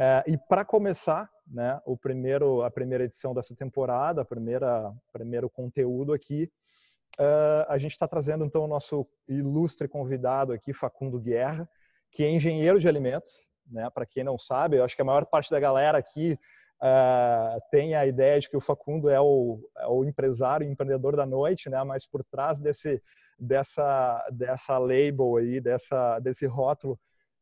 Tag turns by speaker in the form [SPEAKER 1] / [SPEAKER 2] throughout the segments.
[SPEAKER 1] É, e para começar, né, o primeiro, a primeira edição dessa temporada, a primeira primeiro conteúdo aqui, uh, a gente está trazendo então o nosso ilustre convidado aqui, Facundo Guerra, que é engenheiro de alimentos, né? Para quem não sabe, eu acho que a maior parte da galera aqui uh, tem a ideia de que o Facundo é o, é o empresário, empreendedor da noite, né? Mas por trás desse dessa dessa label aí, dessa desse rótulo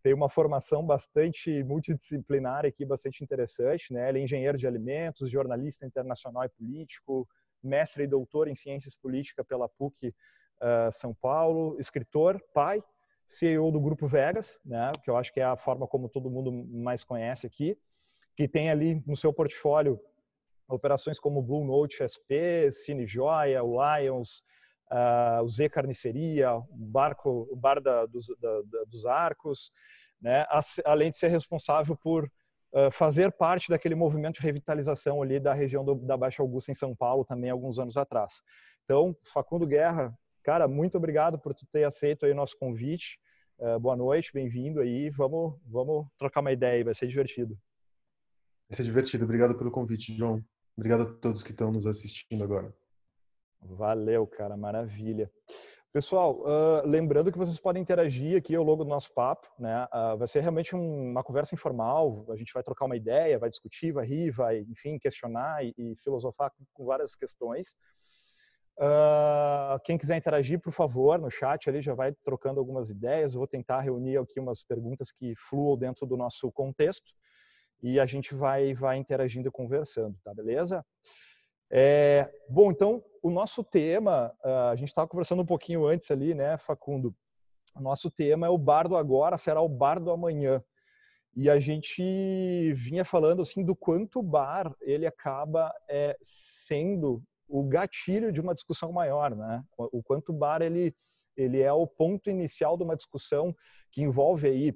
[SPEAKER 1] tem uma formação bastante multidisciplinar aqui, bastante interessante, né? Ele é engenheiro de alimentos, jornalista internacional e político, mestre e doutor em ciências políticas pela PUC uh, São Paulo, escritor, pai, CEO do Grupo Vegas, né? Que eu acho que é a forma como todo mundo mais conhece aqui que tem ali no seu portfólio operações como Blue Note SP, Cine Joia, Lions, uh, o Z Carniceria, o, barco, o Bar da, dos, da, dos Arcos, né? além de ser responsável por uh, fazer parte daquele movimento de revitalização ali da região do, da Baixa Augusta em São Paulo também alguns anos atrás. Então, Facundo Guerra, cara, muito obrigado por tu ter aceito aí o nosso convite. Uh, boa noite, bem-vindo aí. Vamos, vamos trocar uma ideia vai ser divertido.
[SPEAKER 2] Vai ser divertido. Obrigado pelo convite, João. Obrigado a todos que estão nos assistindo agora.
[SPEAKER 1] Valeu, cara, maravilha. Pessoal, uh, lembrando que vocês podem interagir aqui ao longo do nosso papo, né? Uh, vai ser realmente um, uma conversa informal, a gente vai trocar uma ideia, vai discutir, vai rir, vai, enfim, questionar e, e filosofar com, com, várias questões. Uh, quem quiser interagir, por favor, no chat ali já vai trocando algumas ideias. Eu vou tentar reunir aqui umas perguntas que fluam dentro do nosso contexto e a gente vai, vai interagindo e conversando, tá beleza? É, bom, então, o nosso tema, ah, a gente estava conversando um pouquinho antes ali, né, Facundo? O nosso tema é o bar do agora, será o bar do amanhã. E a gente vinha falando assim do quanto o bar ele acaba é, sendo o gatilho de uma discussão maior, né? O quanto o bar ele ele é o ponto inicial de uma discussão que envolve aí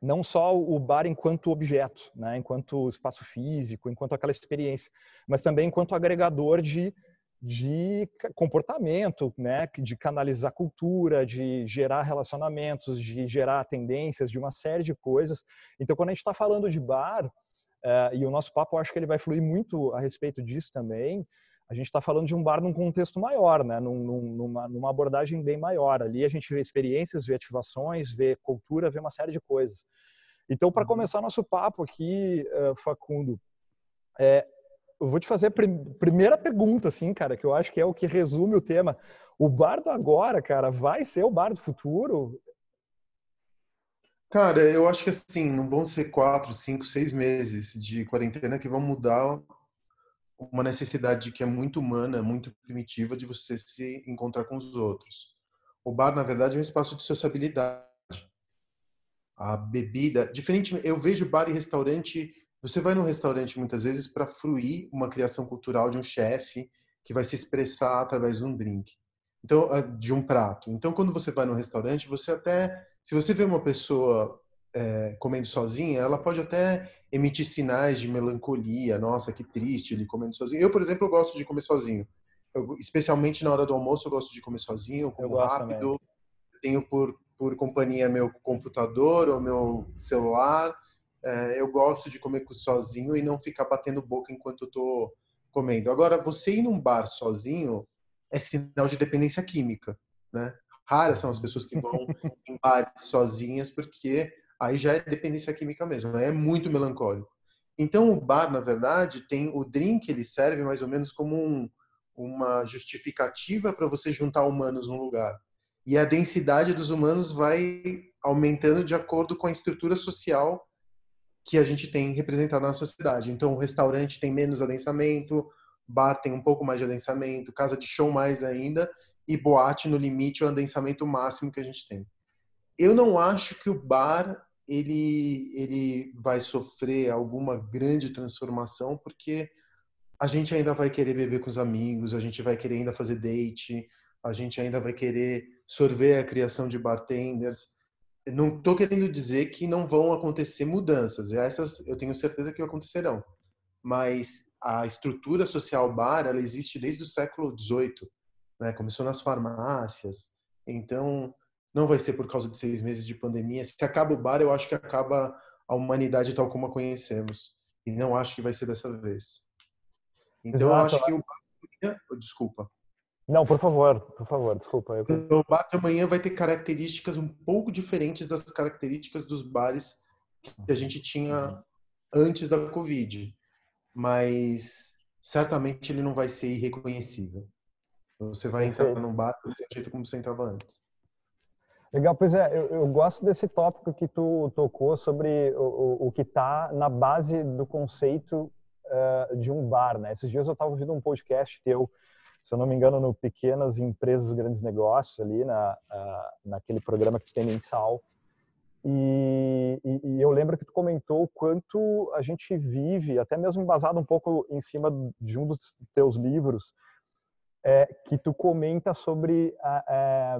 [SPEAKER 1] não só o bar enquanto objeto, né, enquanto espaço físico, enquanto aquela experiência, mas também enquanto agregador de, de comportamento, né, de canalizar cultura, de gerar relacionamentos, de gerar tendências, de uma série de coisas. Então, quando a gente está falando de bar, uh, e o nosso papo acho que ele vai fluir muito a respeito disso também, a gente está falando de um bar num contexto maior, né? Num, numa, numa, abordagem bem maior. Ali a gente vê experiências, vê ativações, vê cultura, vê uma série de coisas. Então, para uhum. começar nosso papo aqui, uh, Facundo, é, eu vou te fazer a prim primeira pergunta, assim, cara, que eu acho que é o que resume o tema. O bar do agora, cara, vai ser o bar do futuro?
[SPEAKER 2] Cara, eu acho que assim, não vão ser quatro, cinco, seis meses de quarentena que vão mudar uma necessidade que é muito humana, muito primitiva de você se encontrar com os outros. O bar, na verdade, é um espaço de sociabilidade. A bebida, diferente, eu vejo bar e restaurante, você vai num restaurante muitas vezes para fruir uma criação cultural de um chefe que vai se expressar através de um drink. Então, ah, de um prato. Então, quando você vai num restaurante, você até, se você vê uma pessoa é, comendo sozinha, ela pode até emitir sinais de melancolia. Nossa, que triste ele comendo sozinho. Eu, por exemplo, eu gosto de comer sozinho. Eu, especialmente na hora do almoço, eu gosto de comer sozinho, eu como eu rápido. Eu tenho por, por companhia meu computador ou meu celular. É, eu gosto de comer sozinho e não ficar batendo boca enquanto eu estou comendo. Agora, você ir num bar sozinho é sinal de dependência química, né? Raras são as pessoas que vão em bares sozinhas porque aí já é dependência química mesmo, é muito melancólico. Então o bar, na verdade, tem o drink, ele serve mais ou menos como um, uma justificativa para você juntar humanos num lugar. E a densidade dos humanos vai aumentando de acordo com a estrutura social que a gente tem representado na sociedade. Então, o restaurante tem menos adensamento, bar tem um pouco mais de adensamento, casa de show mais ainda, e boate no limite é o adensamento máximo que a gente tem. Eu não acho que o bar ele, ele vai sofrer alguma grande transformação, porque a gente ainda vai querer beber com os amigos, a gente vai querer ainda fazer date, a gente ainda vai querer sorver a criação de bartenders. Não estou querendo dizer que não vão acontecer mudanças, essas eu tenho certeza que acontecerão. Mas a estrutura social bar, ela existe desde o século XVIII, né? começou nas farmácias. Então, não vai ser por causa de seis meses de pandemia. Se acaba o bar, eu acho que acaba a humanidade tal como a conhecemos. E não acho que vai ser dessa vez. Então, Exato. eu acho que o. Desculpa.
[SPEAKER 1] Não, por favor, por favor, desculpa. Eu...
[SPEAKER 2] O bar de amanhã vai ter características um pouco diferentes das características dos bares que a gente tinha antes da Covid. Mas certamente ele não vai ser irreconhecível. Você vai entrar num bar do jeito como você entrava antes.
[SPEAKER 1] Legal, pois é, eu, eu, gosto desse tópico que tu tocou sobre o, o, o que está na base do conceito uh, de um bar, né? Esses dias eu estava ouvindo um podcast teu, se eu não me engano, no Pequenas Empresas, Grandes Negócios, ali na, uh, naquele programa que tem mensal, e, e, e, eu lembro que tu comentou o quanto a gente vive, até mesmo basado um pouco em cima de um dos teus livros, é, que tu comenta sobre a,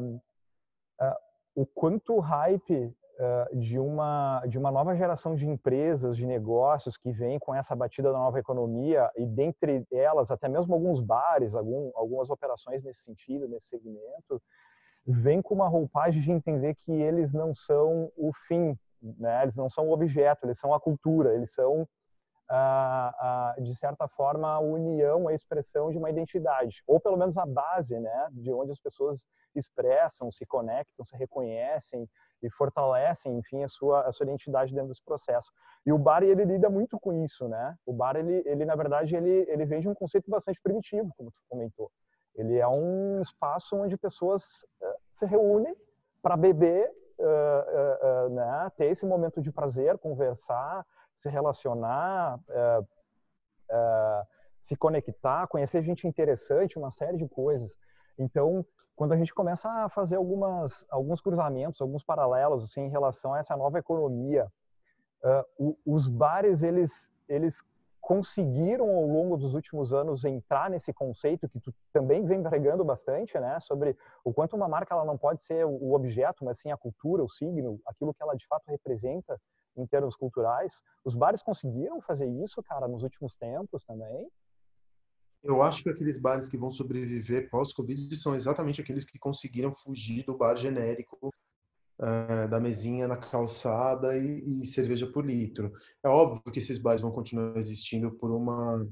[SPEAKER 1] o quanto o hype uh, de uma de uma nova geração de empresas, de negócios que vem com essa batida da nova economia e dentre elas até mesmo alguns bares, algum, algumas operações nesse sentido, nesse segmento, vem com uma roupagem de entender que eles não são o fim, né? Eles não são o objeto, eles são a cultura, eles são de certa forma a união, a expressão de uma identidade, ou pelo menos a base, né, de onde as pessoas expressam, se conectam, se reconhecem e fortalecem, enfim, a sua, a sua identidade dentro desse processo. E o bar, ele lida muito com isso, né? O bar, ele, ele na verdade, ele, ele vem de um conceito bastante primitivo, como tu comentou. Ele é um espaço onde pessoas uh, se reúnem para beber, uh, uh, né? ter esse momento de prazer, conversar, se relacionar, se conectar, conhecer gente interessante, uma série de coisas. Então, quando a gente começa a fazer algumas, alguns cruzamentos, alguns paralelos assim, em relação a essa nova economia, uh, os bares eles, eles conseguiram ao longo dos últimos anos entrar nesse conceito que tu também vem pregando bastante, né, sobre o quanto uma marca ela não pode ser o objeto, mas sim a cultura, o signo, aquilo que ela de fato representa em termos culturais. Os bares conseguiram fazer isso, cara, nos últimos tempos também.
[SPEAKER 2] Eu acho que aqueles bares que vão sobreviver pós-Covid são exatamente aqueles que conseguiram fugir do bar genérico uh, da mesinha na calçada e, e, cerveja por litro. É óbvio que esses bares vão continuar existindo por uma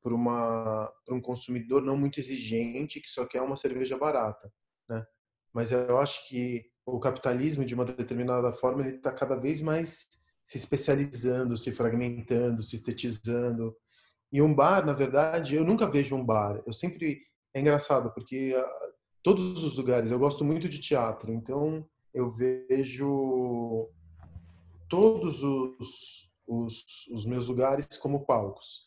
[SPEAKER 2] por uma por um consumidor não muito exigente que só quer uma cerveja barata, né? Mas eu acho que o capitalismo de uma determinada forma ele está cada vez mais se especializando, se fragmentando, sintetizando e um bar, na verdade, eu nunca vejo um bar. Eu sempre é engraçado porque uh, todos os lugares, eu gosto muito de teatro, então eu vejo todos os, os, os meus lugares como palcos.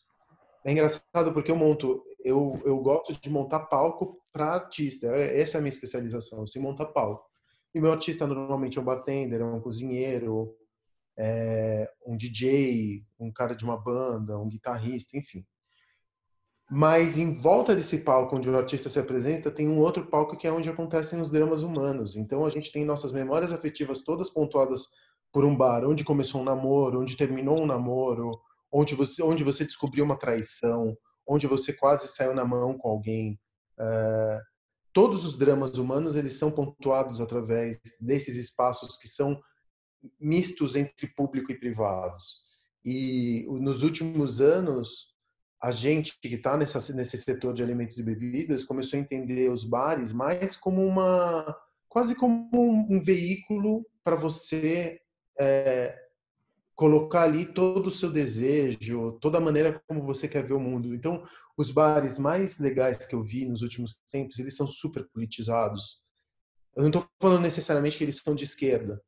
[SPEAKER 2] É engraçado porque eu monto, eu, eu gosto de montar palco para artista. É, essa é a minha especialização, se montar palco. E meu artista normalmente é um bartender, é um cozinheiro, é, um DJ, um cara de uma banda, um guitarrista, enfim. Mas em volta desse palco onde o artista se apresenta, tem um outro palco que é onde acontecem os dramas humanos. Então a gente tem nossas memórias afetivas todas pontuadas por um bar, onde começou um namoro, onde terminou um namoro, onde você, onde você descobriu uma traição, onde você quase saiu na mão com alguém. Uh, todos os dramas humanos eles são pontuados através desses espaços que são mistos entre público e privados. E nos últimos anos, a gente que está nesse setor de alimentos e bebidas começou a entender os bares mais como uma quase como um, veículo para você é, colocar ali todo o seu desejo, toda a maneira como você quer ver o mundo. Então, os bares mais legais que eu vi nos últimos tempos, eles são super politizados. Eu não estou falando necessariamente que eles são de esquerda,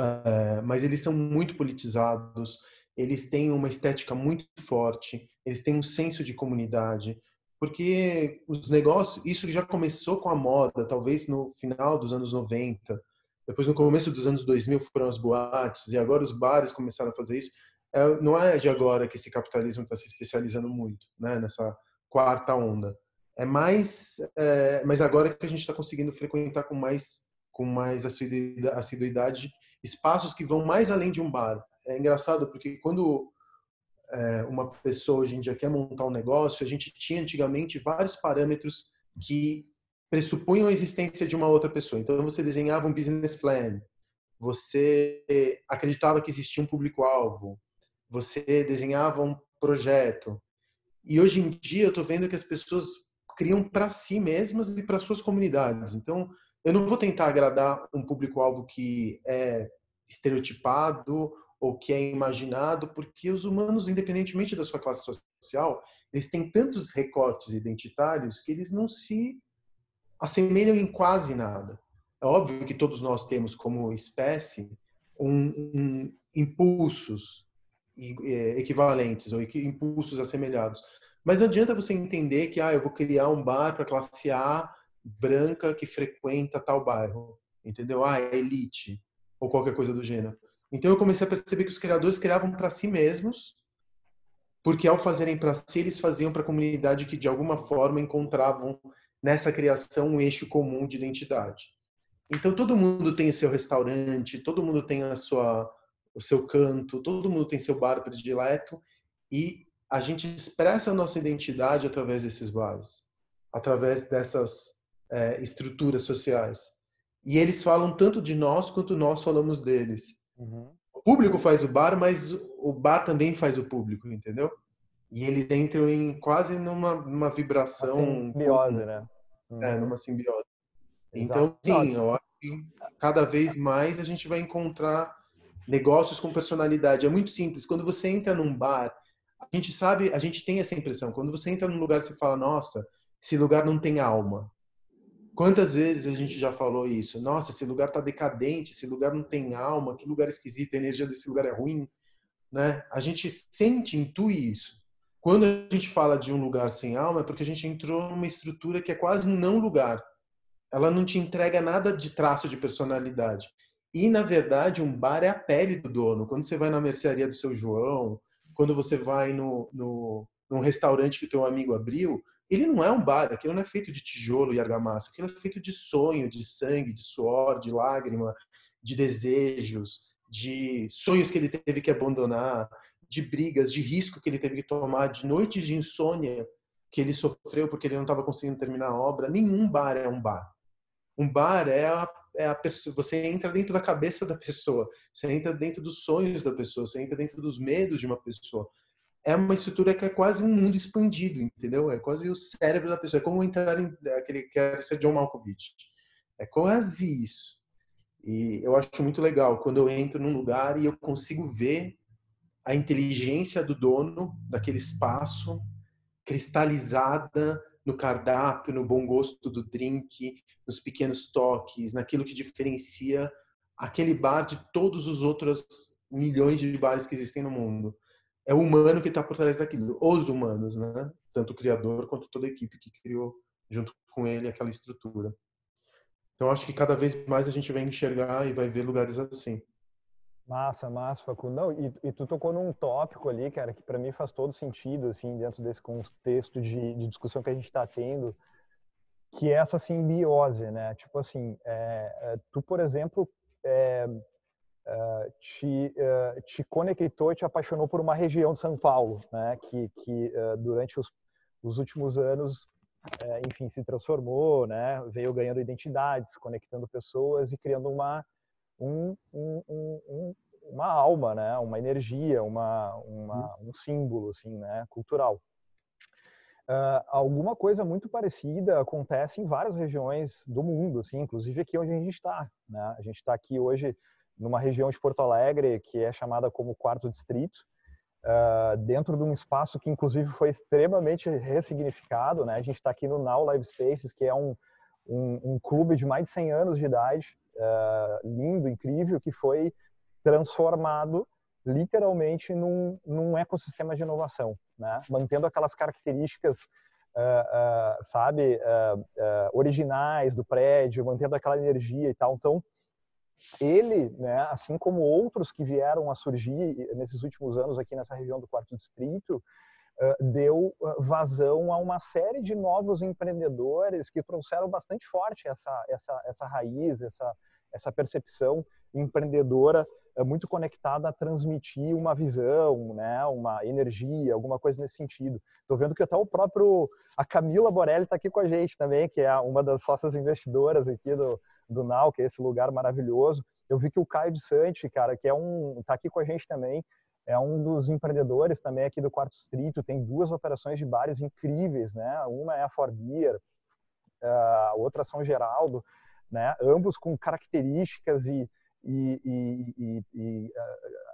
[SPEAKER 2] uh, mas eles são muito politizados, eles têm uma estética muito forte, eles têm um senso de comunidade, porque os negócios, isso já começou com a moda, talvez no final dos anos 90, depois no começo dos anos 2000 foram as boates, e agora os bares começaram a fazer isso. É, não é de agora que esse capitalismo está se especializando muito, né, nessa quarta onda. É mais, é, mas agora que a gente está conseguindo frequentar com mais com mais assiduidade espaços que vão mais além de um bar. É engraçado porque quando é, uma pessoa hoje em dia quer montar um negócio, a gente tinha antigamente vários parâmetros que pressupunham a existência de uma outra pessoa. Então você desenhava um business plan, você acreditava que existia um público-alvo, você desenhava um projeto. E hoje em dia eu estou vendo que as pessoas criam para si mesmas e para suas comunidades. Então, eu não vou tentar agradar um público-alvo que é estereotipado ou que é imaginado, porque os humanos, independentemente da sua classe social, eles têm tantos recortes identitários que eles não se assemelham em quase nada. É óbvio que todos nós temos como espécie um, um impulsos é, equivalentes ou impulsos assemelhados. Mas não adianta você entender que ah, eu vou criar um bar para classe A branca que frequenta tal bairro, entendeu? Ah, é elite ou qualquer coisa do gênero. Então eu comecei a perceber que os criadores criavam para si mesmos, porque ao fazerem para si, eles faziam para a comunidade que de alguma forma encontravam nessa criação um eixo comum de identidade. Então todo mundo tem o seu restaurante, todo mundo tem a sua o seu canto, todo mundo tem seu bar predileto e a gente expressa a nossa identidade através desses bares, através dessas é, estruturas sociais. E eles falam tanto de nós quanto nós falamos deles. Uhum. O público faz o bar, mas o bar também faz o público, entendeu? E eles entram em quase numa, numa vibração.
[SPEAKER 1] Uma simbiose, né?
[SPEAKER 2] Uhum. É, numa simbiose. Então, sim, eu acho que cada vez mais a gente vai encontrar negócios com personalidade. É muito simples. Quando você entra num bar, a gente sabe, a gente tem essa impressão. Quando você entra num lugar, você fala: Nossa, esse lugar não tem alma. Quantas vezes a gente já falou isso? Nossa, esse lugar está decadente, esse lugar não tem alma, que lugar esquisito, a energia desse lugar é ruim, né? A gente sente, intui isso. Quando a gente fala de um lugar sem alma, é porque a gente entrou numa estrutura que é quase um não lugar. Ela não te entrega nada de traço de personalidade. E, na verdade, um bar é a pele do dono. Quando você vai na mercearia do seu João, quando você vai no, no, num restaurante que teu amigo abriu, ele não é um bar, aquilo não é feito de tijolo e argamassa, aquilo é feito de sonho, de sangue, de suor, de lágrima, de desejos, de sonhos que ele teve que abandonar, de brigas, de risco que ele teve que tomar, de noites de insônia que ele sofreu porque ele não estava conseguindo terminar a obra. Nenhum bar é um bar. Um bar é a, é a pessoa, você entra dentro da cabeça da pessoa, você entra dentro dos sonhos da pessoa, você entra dentro dos medos de uma pessoa é uma estrutura que é quase um mundo expandido, entendeu? É quase o cérebro da pessoa. É como entrar em aquele que quer ser John Malkovich. É quase isso. E eu acho muito legal quando eu entro num lugar e eu consigo ver a inteligência do dono daquele espaço cristalizada no cardápio, no bom gosto do drink, nos pequenos toques, naquilo que diferencia aquele bar de todos os outros milhões de bares que existem no mundo é o humano que está por trás daquilo, os humanos, né? Tanto o criador quanto toda a equipe que criou junto com ele aquela estrutura. Então acho que cada vez mais a gente vai enxergar e vai ver lugares assim.
[SPEAKER 1] Massa, massa, Facundo. Não, e, e tu tocou num tópico ali, cara, que para mim faz todo sentido, assim, dentro desse contexto de, de discussão que a gente está tendo, que é essa simbiose, né? Tipo assim, é, é, tu, por exemplo, é, uh, te, uh, te conectou e te apaixonou por uma região de São Paulo, né? Que, que uh, durante os, os últimos anos, enfim, se transformou, né? Veio ganhando identidades, conectando pessoas e criando uma um, um, um, uma alma, né? Uma energia, uma, uma um símbolo, assim, né? Cultural. Uh, alguma coisa muito parecida acontece em várias regiões do mundo, assim, inclusive aqui onde a gente está. Né? A gente está aqui hoje numa região de Porto Alegre que é chamada como Quarto Distrito, uh, dentro de um espaço que inclusive foi extremamente ressignificado, né? A gente está aqui no Now Live Spaces, que é um, um, um, clube de mais de 100 anos de idade, uh, lindo, incrível, que foi transformado literalmente num, num ecossistema de inovação, né? Mantendo aquelas características Uh, uh, sabe, originais do prédio, mantendo aquela energia e tal. Então, ele, né, assim como outros que vieram a surgir nesses últimos anos aqui nessa região do Quarto Distrito, deu vazão a uma série de novos empreendedores que trouxeram bastante forte essa, essa, essa raiz, essa, essa percepção empreendedora muito conectada a transmitir uma visão, né, uma energia, alguma coisa nesse sentido. Estou vendo que até o próprio a Camila Borelli está aqui com a gente também, que é uma das sócias investidoras aqui do, do Now, que é esse lugar maravilhoso. eu vi que o Caio de Sante, cara, que é um, tá aqui com a gente também, é um dos empreendedores também aqui do Quarto Distrito, tem duas operações de bares incríveis, né? Uma é a For Beer, a outra São Geraldo, né? Ambos com características e, e, e, e uh,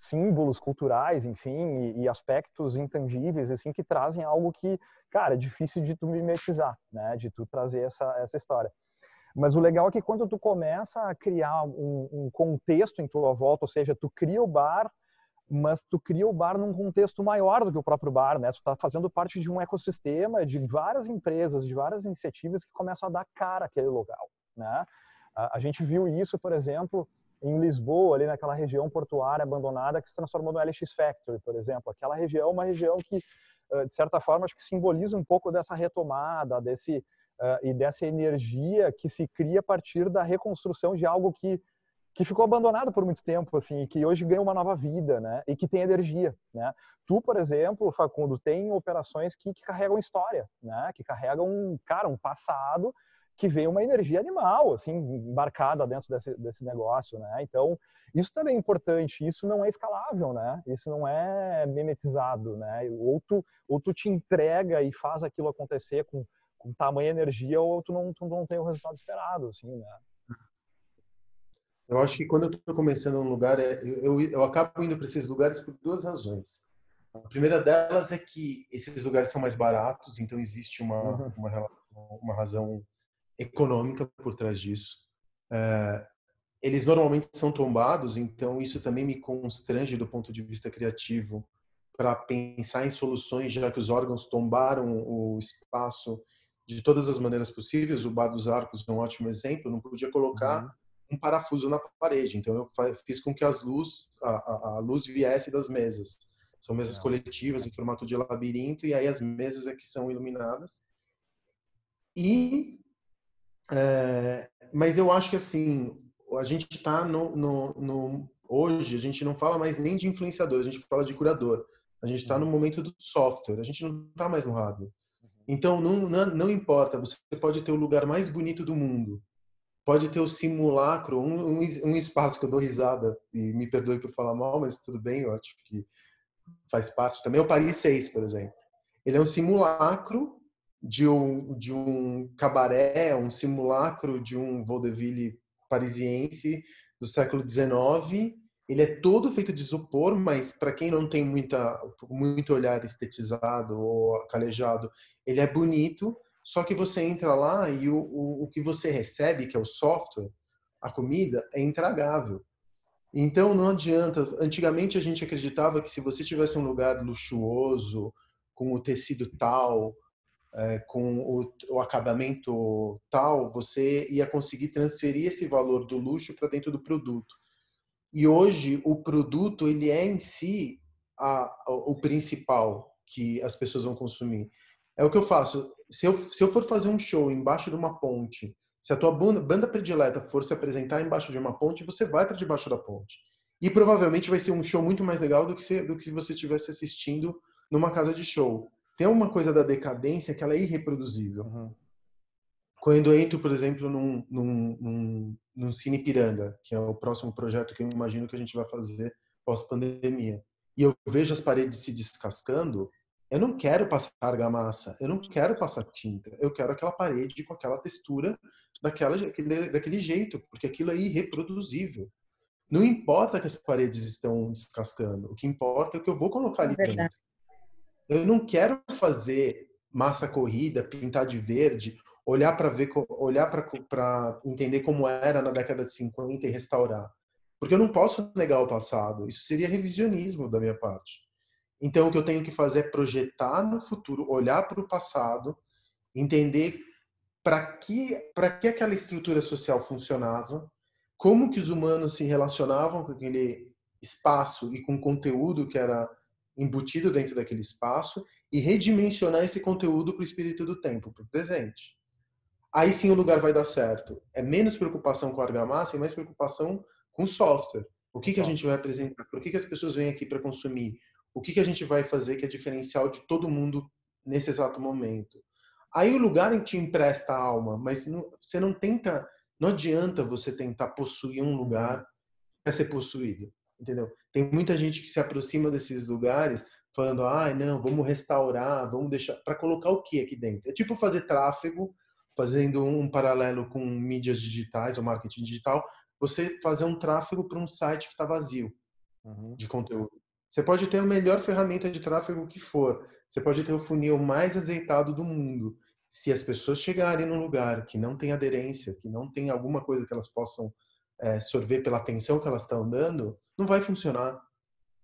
[SPEAKER 1] símbolos culturais, enfim, e, aspectos intangíveis, assim, que trazem algo que, cara, é difícil de tu mimetizar, né? De tu trazer essa, essa história. Mas o legal é que quando tu começa a criar um, um contexto em tua volta, ou seja, tu cria o bar mas tu cria o bar num contexto maior do que o próprio bar, né? Tu está fazendo parte de um ecossistema de várias empresas, de várias iniciativas que começam a dar cara àquele local, né? A, gente viu isso, por exemplo, em Lisboa, ali naquela região portuária abandonada que se transformou no LX Factory, por exemplo. Aquela região é uma região que, de certa forma, acho que simboliza um pouco dessa retomada, desse uh, e dessa energia que se cria a partir da reconstrução de algo que que ficou abandonado por muito tempo, assim, que hoje ganha uma nova vida, né? E que tem energia, né? Tu, por exemplo, Facundo, tem operações que, que carregam história, né? Que carregam, cara, um passado que vem uma energia animal, assim, embarcada dentro desse, desse negócio, né? Então, isso também é importante, isso não é escalável, né? Isso não é memetizado, né? Ou tu, ou tu te entrega e faz aquilo acontecer com, com tamanha energia, ou tu não, tu não tem o resultado esperado, assim, né?
[SPEAKER 2] Eu acho que quando eu estou começando um lugar, é, eu, eu acabo indo para esses lugares por duas razões. A primeira delas é que esses lugares são mais baratos, então existe uma, uhum. uma, uma razão econômica por trás disso. É, eles normalmente são tombados, então isso também me constrange do ponto de vista criativo para pensar em soluções, já que os órgãos tombaram o espaço de todas as maneiras possíveis. O Bar dos Arcos é um ótimo exemplo. Não podia colocar uhum um parafuso na parede. Então eu fiz com que as luz, a, a luz viesse das mesas. São mesas coletivas em formato de labirinto e aí as mesas é que são iluminadas. E é, mas eu acho que assim a gente está no, no, no, hoje a gente não fala mais nem de influenciador, a gente fala de curador. A gente está no uhum. momento do software, a gente não está mais no hardware. Uhum. Então não, não, não importa, você pode ter o lugar mais bonito do mundo, pode ter o simulacro, um, um, um, espaço que eu dou risada, e me perdoe por falar mal, mas tudo bem, eu acho que faz parte. Também o Paris 6, por exemplo. Ele é um simulacro de um, de um cabaré, um simulacro de um vaudeville parisiense do século XIX. Ele é todo feito de isopor, mas para quem não tem muita, muito olhar estetizado ou calejado, ele é bonito, só que você entra lá e o, o, o que você recebe, que é o software, a comida, é intragável. Então não adianta. Antigamente a gente acreditava que se você tivesse um lugar luxuoso, com o tecido tal, é, com o, o, acabamento tal, você ia conseguir transferir esse valor do luxo para dentro do produto. E hoje o produto ele é em si a, a, o principal que as pessoas vão consumir. É o que eu faço se eu, se eu for fazer um show embaixo de uma ponte, se a tua banda, banda predileta for se apresentar embaixo de uma ponte, você vai para debaixo da ponte. E provavelmente vai ser um show muito mais legal do que se, do que se você estivesse assistindo numa casa de show. Tem uma coisa da decadência que ela é irreproduzível. Uhum. Quando eu entro, por exemplo, num, num, num, num Cine Piranga, que é o próximo projeto que eu imagino que a gente vai fazer pós-pandemia, e eu vejo as paredes se descascando, eu não quero passar argamassa, eu não quero passar tinta, eu quero aquela parede com aquela textura daquela, daquele, daquele jeito, porque aquilo é irreproduzível. Não importa que as paredes estão descascando, o que importa é o que eu vou colocar ali dentro. Eu não quero fazer massa corrida, pintar de verde, olhar para ver, olhar para entender como era na década de 50 e restaurar. Porque eu não posso negar o passado. Isso seria revisionismo da minha parte. Então, o que eu tenho que fazer é projetar no futuro, olhar para o passado, entender para que, para que aquela estrutura social funcionava, como que os humanos se relacionavam com aquele espaço e com o conteúdo que era embutido dentro daquele espaço e redimensionar esse conteúdo para o espírito do tempo, para o presente. Aí sim o lugar vai dar certo. É menos preocupação com a argamassa e mais preocupação com o software. O que, que a gente vai apresentar? Por que, que as pessoas vêm aqui para consumir? O que, que a gente vai fazer que é diferencial de todo mundo nesse exato momento. Aí o lugar te empresta a alma, mas não, você não tenta Não adianta você tentar possuir um lugar para ser possuído, entendeu? Tem muita gente que se aproxima desses lugares falando, ah, não, vamos restaurar, vamos deixar para colocar o que aqui dentro? É tipo fazer tráfego, fazendo um paralelo com mídias digitais ou marketing digital, você fazer um tráfego para um site que está vazio uhum. de conteúdo. Você pode ter a melhor ferramenta de tráfego que for, você pode ter o funil mais azeitado do mundo. Se as pessoas chegarem num lugar que não tem aderência, que não tem alguma coisa que elas possam é, sorver pela atenção que elas estão dando, não vai funcionar.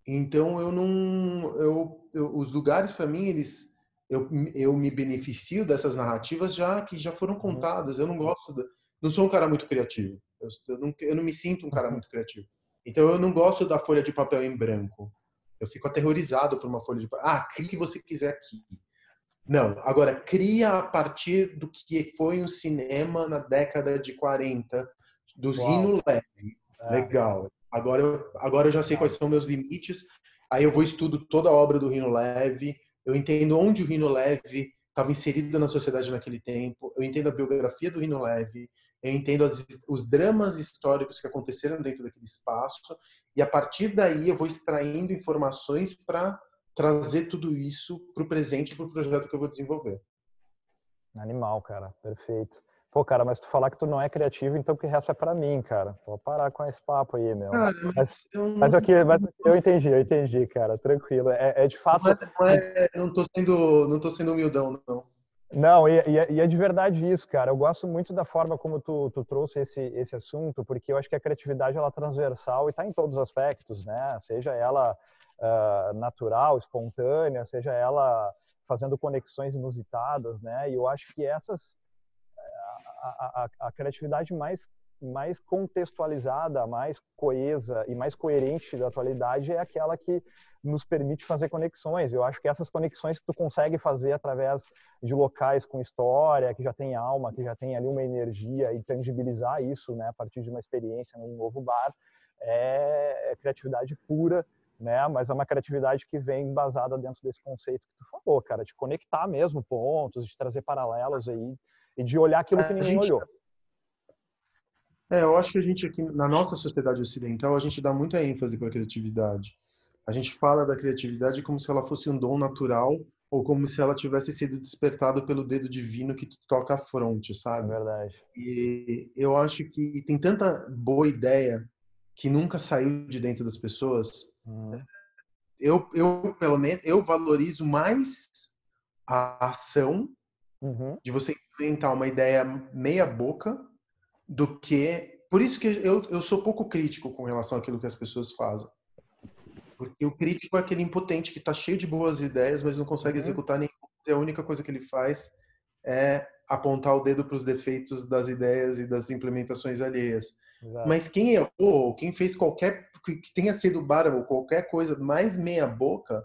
[SPEAKER 2] Então eu não, eu, eu os lugares para mim eles, eu, eu me beneficio dessas narrativas já que já foram uhum. contadas. Eu não gosto, de, não sou um cara muito criativo. Eu, eu, não, eu não me sinto um cara uhum. muito criativo. Então eu não gosto da folha de papel em branco. Eu fico aterrorizado por uma folha de papel. Ah, crie o que você quiser aqui. Não, agora cria a partir do que foi um cinema na década de 40, do Uau. Rino Leve. É. Legal. Agora eu, agora eu já sei quais são meus limites. Aí eu vou estudo toda a obra do Rino Leve. Eu entendo onde o Rino Leve estava inserido na sociedade naquele tempo. Eu entendo a biografia do Rino Leve eu entendo as, os dramas históricos que aconteceram dentro daquele espaço e a partir daí eu vou extraindo informações para trazer tudo isso para o presente para o projeto que eu vou desenvolver.
[SPEAKER 1] Animal, cara, perfeito. Pô, cara, mas tu falar que tu não é criativo, então o que resta é para mim, cara. Vou parar com esse papo aí, meu. Cara, mas, eu, mas, eu, mas eu entendi, eu entendi, cara, tranquilo. É, é de fato. Não, é,
[SPEAKER 2] não, é, não tô sendo, não tô sendo humildão, não.
[SPEAKER 1] Não, e, e, é, e, é de verdade isso, cara. Eu gosto muito da forma como tu, tu trouxe esse, esse assunto, porque eu acho que a criatividade ela é transversal e está em todos os aspectos, né? Seja ela uh, natural, espontânea, seja ela fazendo conexões inusitadas, né? E eu acho que essas a, a, a criatividade mais mais contextualizada, mais coesa e mais coerente da atualidade é aquela que nos permite fazer conexões. Eu acho que essas conexões que tu consegue fazer através de locais com história, que já tem alma, que já tem ali uma energia e tangibilizar isso, né, a partir de uma experiência num novo bar, é, é criatividade pura, né? Mas é uma criatividade que vem embasada dentro desse conceito que tu falou, cara, de conectar mesmo pontos, de trazer paralelos aí e de olhar aquilo que ninguém olhou.
[SPEAKER 2] É, eu acho que a gente aqui, na nossa sociedade ocidental, a gente dá muita ênfase para a criatividade. A gente fala da criatividade como se ela fosse um dom natural ou como se ela tivesse sido despertada pelo dedo divino que toca a fronte, sabe?
[SPEAKER 1] É verdade.
[SPEAKER 2] E eu acho que tem tanta boa ideia que nunca saiu de dentro das pessoas. Hum. Eu, eu, pelo menos, eu valorizo mais a ação uhum. de você implementar uma ideia meia boca do que. Por isso que eu, eu sou pouco crítico com relação àquilo que as pessoas fazem. Porque o crítico é aquele impotente que está cheio de boas ideias, mas não consegue uhum. executar nenhuma. E a única coisa que ele faz é apontar o dedo para os defeitos das ideias e das implementações alheias. Exato. Mas quem errou, quem fez qualquer que tenha sido bar ou qualquer coisa mais meia boca,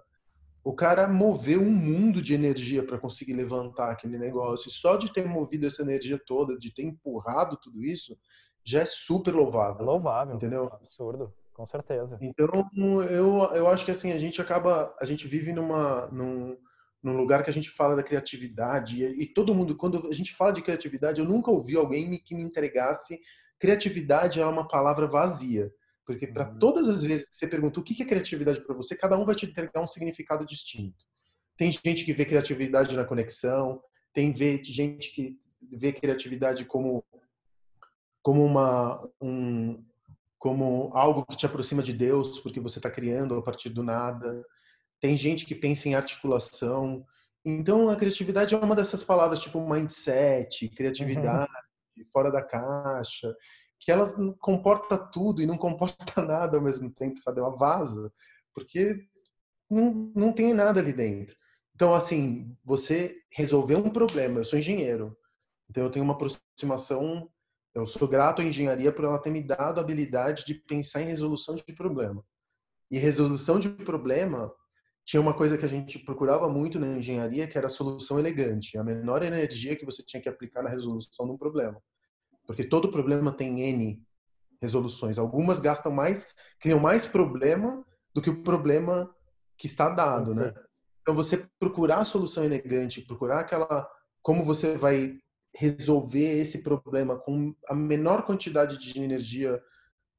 [SPEAKER 2] o cara moveu um mundo de energia para conseguir levantar aquele negócio. E só de ter movido essa energia toda, de ter empurrado tudo isso, já é super louvável.
[SPEAKER 1] É louvável. Entendeu? Absurdo, com certeza.
[SPEAKER 2] Então, eu, eu acho que assim, a gente acaba, a gente vive numa, num, num lugar que a gente fala da criatividade. E, e todo mundo, quando a gente fala de criatividade, eu nunca ouvi alguém me, que me entregasse. Criatividade é uma palavra vazia. Porque para uhum. todas as vezes que você pergunta o que é criatividade para você, cada um vai te entregar um significado distinto. Tem gente que vê criatividade na conexão, tem gente que vê criatividade como como uma um, como algo que te aproxima de Deus, porque você está criando a partir do nada. Tem gente que pensa em articulação. Então a criatividade é uma dessas palavras tipo mindset, criatividade, uhum. fora da caixa que ela comporta tudo e não comporta nada ao mesmo tempo, sabe? Ela vaza, porque não, não tem nada ali dentro. Então, assim, você resolveu um problema. Eu sou engenheiro, então eu tenho uma aproximação. Eu sou grato à engenharia por ela ter me dado a habilidade de pensar em resolução de problema. E resolução de problema tinha uma coisa que a gente procurava muito na engenharia, que era a solução elegante, a menor energia que você tinha que aplicar na resolução de um problema. Porque todo problema tem N resoluções. Algumas gastam mais, criam mais problema do que o problema que está dado, né? Então você procurar a solução elegante, procurar aquela como você vai resolver esse problema com a menor quantidade de energia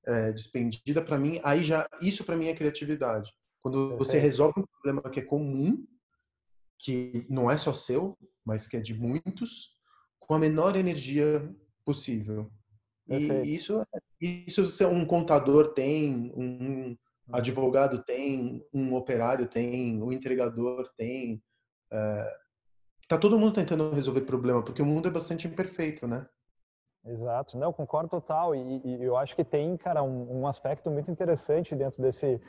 [SPEAKER 2] é, despendida, para mim, aí já isso para mim é criatividade. Quando você resolve um problema que é comum, que não é só seu, mas que é de muitos, com a menor energia possível. Perfeito. E isso, isso um contador tem, um uhum. advogado tem, um operário tem, um entregador tem. É, tá todo mundo tentando resolver problema, porque o mundo é bastante imperfeito, né?
[SPEAKER 1] Exato, não, concordo total. E, e eu acho que tem, cara, um, um, aspecto muito interessante dentro desse,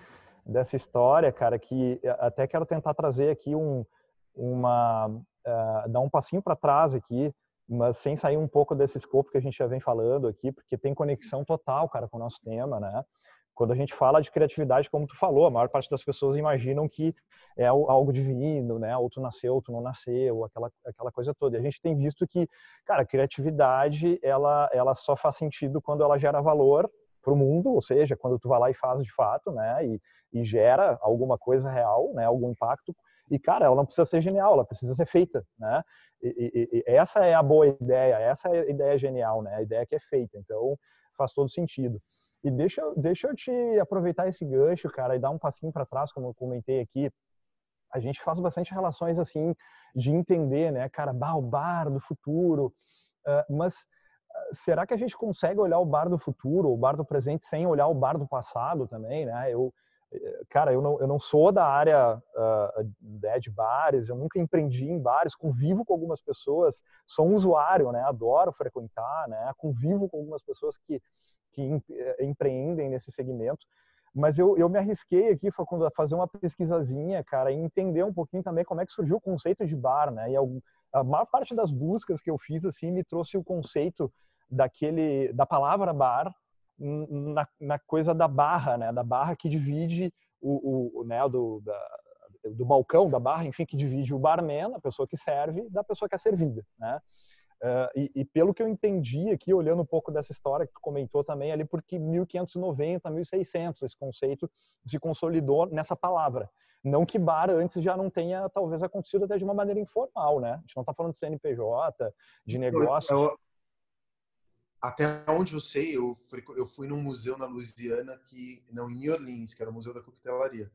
[SPEAKER 1] dessa história, cara, que até quero tentar trazer aqui um, uma, uh, dar um passinho para trás aqui, mas sem sair um pouco desse escopo que a gente já vem falando aqui, porque tem conexão total, cara, com o nosso tema, né? quando a gente fala de criatividade, como tu falou, a maior parte das pessoas imaginam que é algo divino, né? Ou tu nasceu, ou tu não nasceu, aquela, aquela coisa toda. E a gente tem visto que, cara, a criatividade, ela, ela só faz sentido quando ela gera valor para o mundo, ou seja, quando tu vai lá e faz de fato, né? E, e gera alguma coisa real, né? Algum impacto. E, cara, ela não precisa ser genial, ela precisa ser feita, né? E, e, e essa é a boa ideia, essa é a ideia genial, né? A ideia que é feita. Então, faz todo sentido. E deixa, deixa eu te aproveitar esse gancho, cara, e dar um passinho para trás, como eu comentei aqui. A gente faz bastante relações, assim, de entender, né, cara, bah, o bar do futuro. Uh, mas uh, será que a gente consegue olhar o bar do futuro, o bar do presente, sem olhar o bar do passado também, né? Eu, cara, eu não, eu não sou da área uh, de bares, eu nunca empreendi em bares, convivo com algumas pessoas, sou um usuário, né? Adoro frequentar, né? Convivo com algumas pessoas que que eh, empreendem nesse segmento. Mas eu, eu me arrisquei aqui a fazer uma pesquisazinha, cara, e entender um pouquinho também como é que surgiu o conceito de bar, né? E a, maior parte das buscas que eu fiz, assim, me trouxe o conceito daquele, da palavra bar na, na coisa da barra, né? Da barra que divide o, o né, do, da, do balcão, da barra, enfim, que divide o barman, a pessoa que serve, da pessoa que é servida, né? Uh, e, e, pelo que eu entendi aqui, olhando um pouco dessa história que tu comentou também, ali porque 1590, 1600, esse conceito se consolidou nessa palavra. Não que bar antes já não tenha, talvez, acontecido até de uma maneira informal, né? A gente não está falando de CNPJ, de negócio. Eu, eu,
[SPEAKER 2] até onde eu sei, eu fui, eu fui num museu na Louisiana, que, não, em New Orleans, que era o Museu da Coquetelaria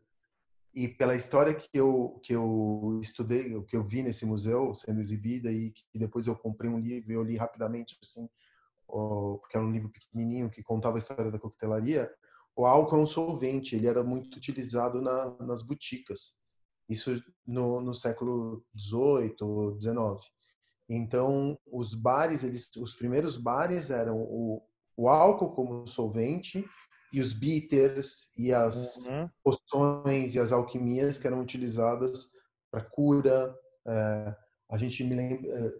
[SPEAKER 2] e pela história que eu que eu estudei, que eu vi nesse museu sendo exibida e que depois eu comprei um livro e eu li rapidamente assim, porque era um livro pequenininho que contava a história da coquetelaria, o álcool é um solvente, ele era muito utilizado na, nas boticas. Isso no, no século 18 ou 19. Então, os bares, eles, os primeiros bares eram o, o álcool como solvente e os bitters e as uhum. poções e as alquimias que eram utilizadas para cura. É, a gente me lembra é,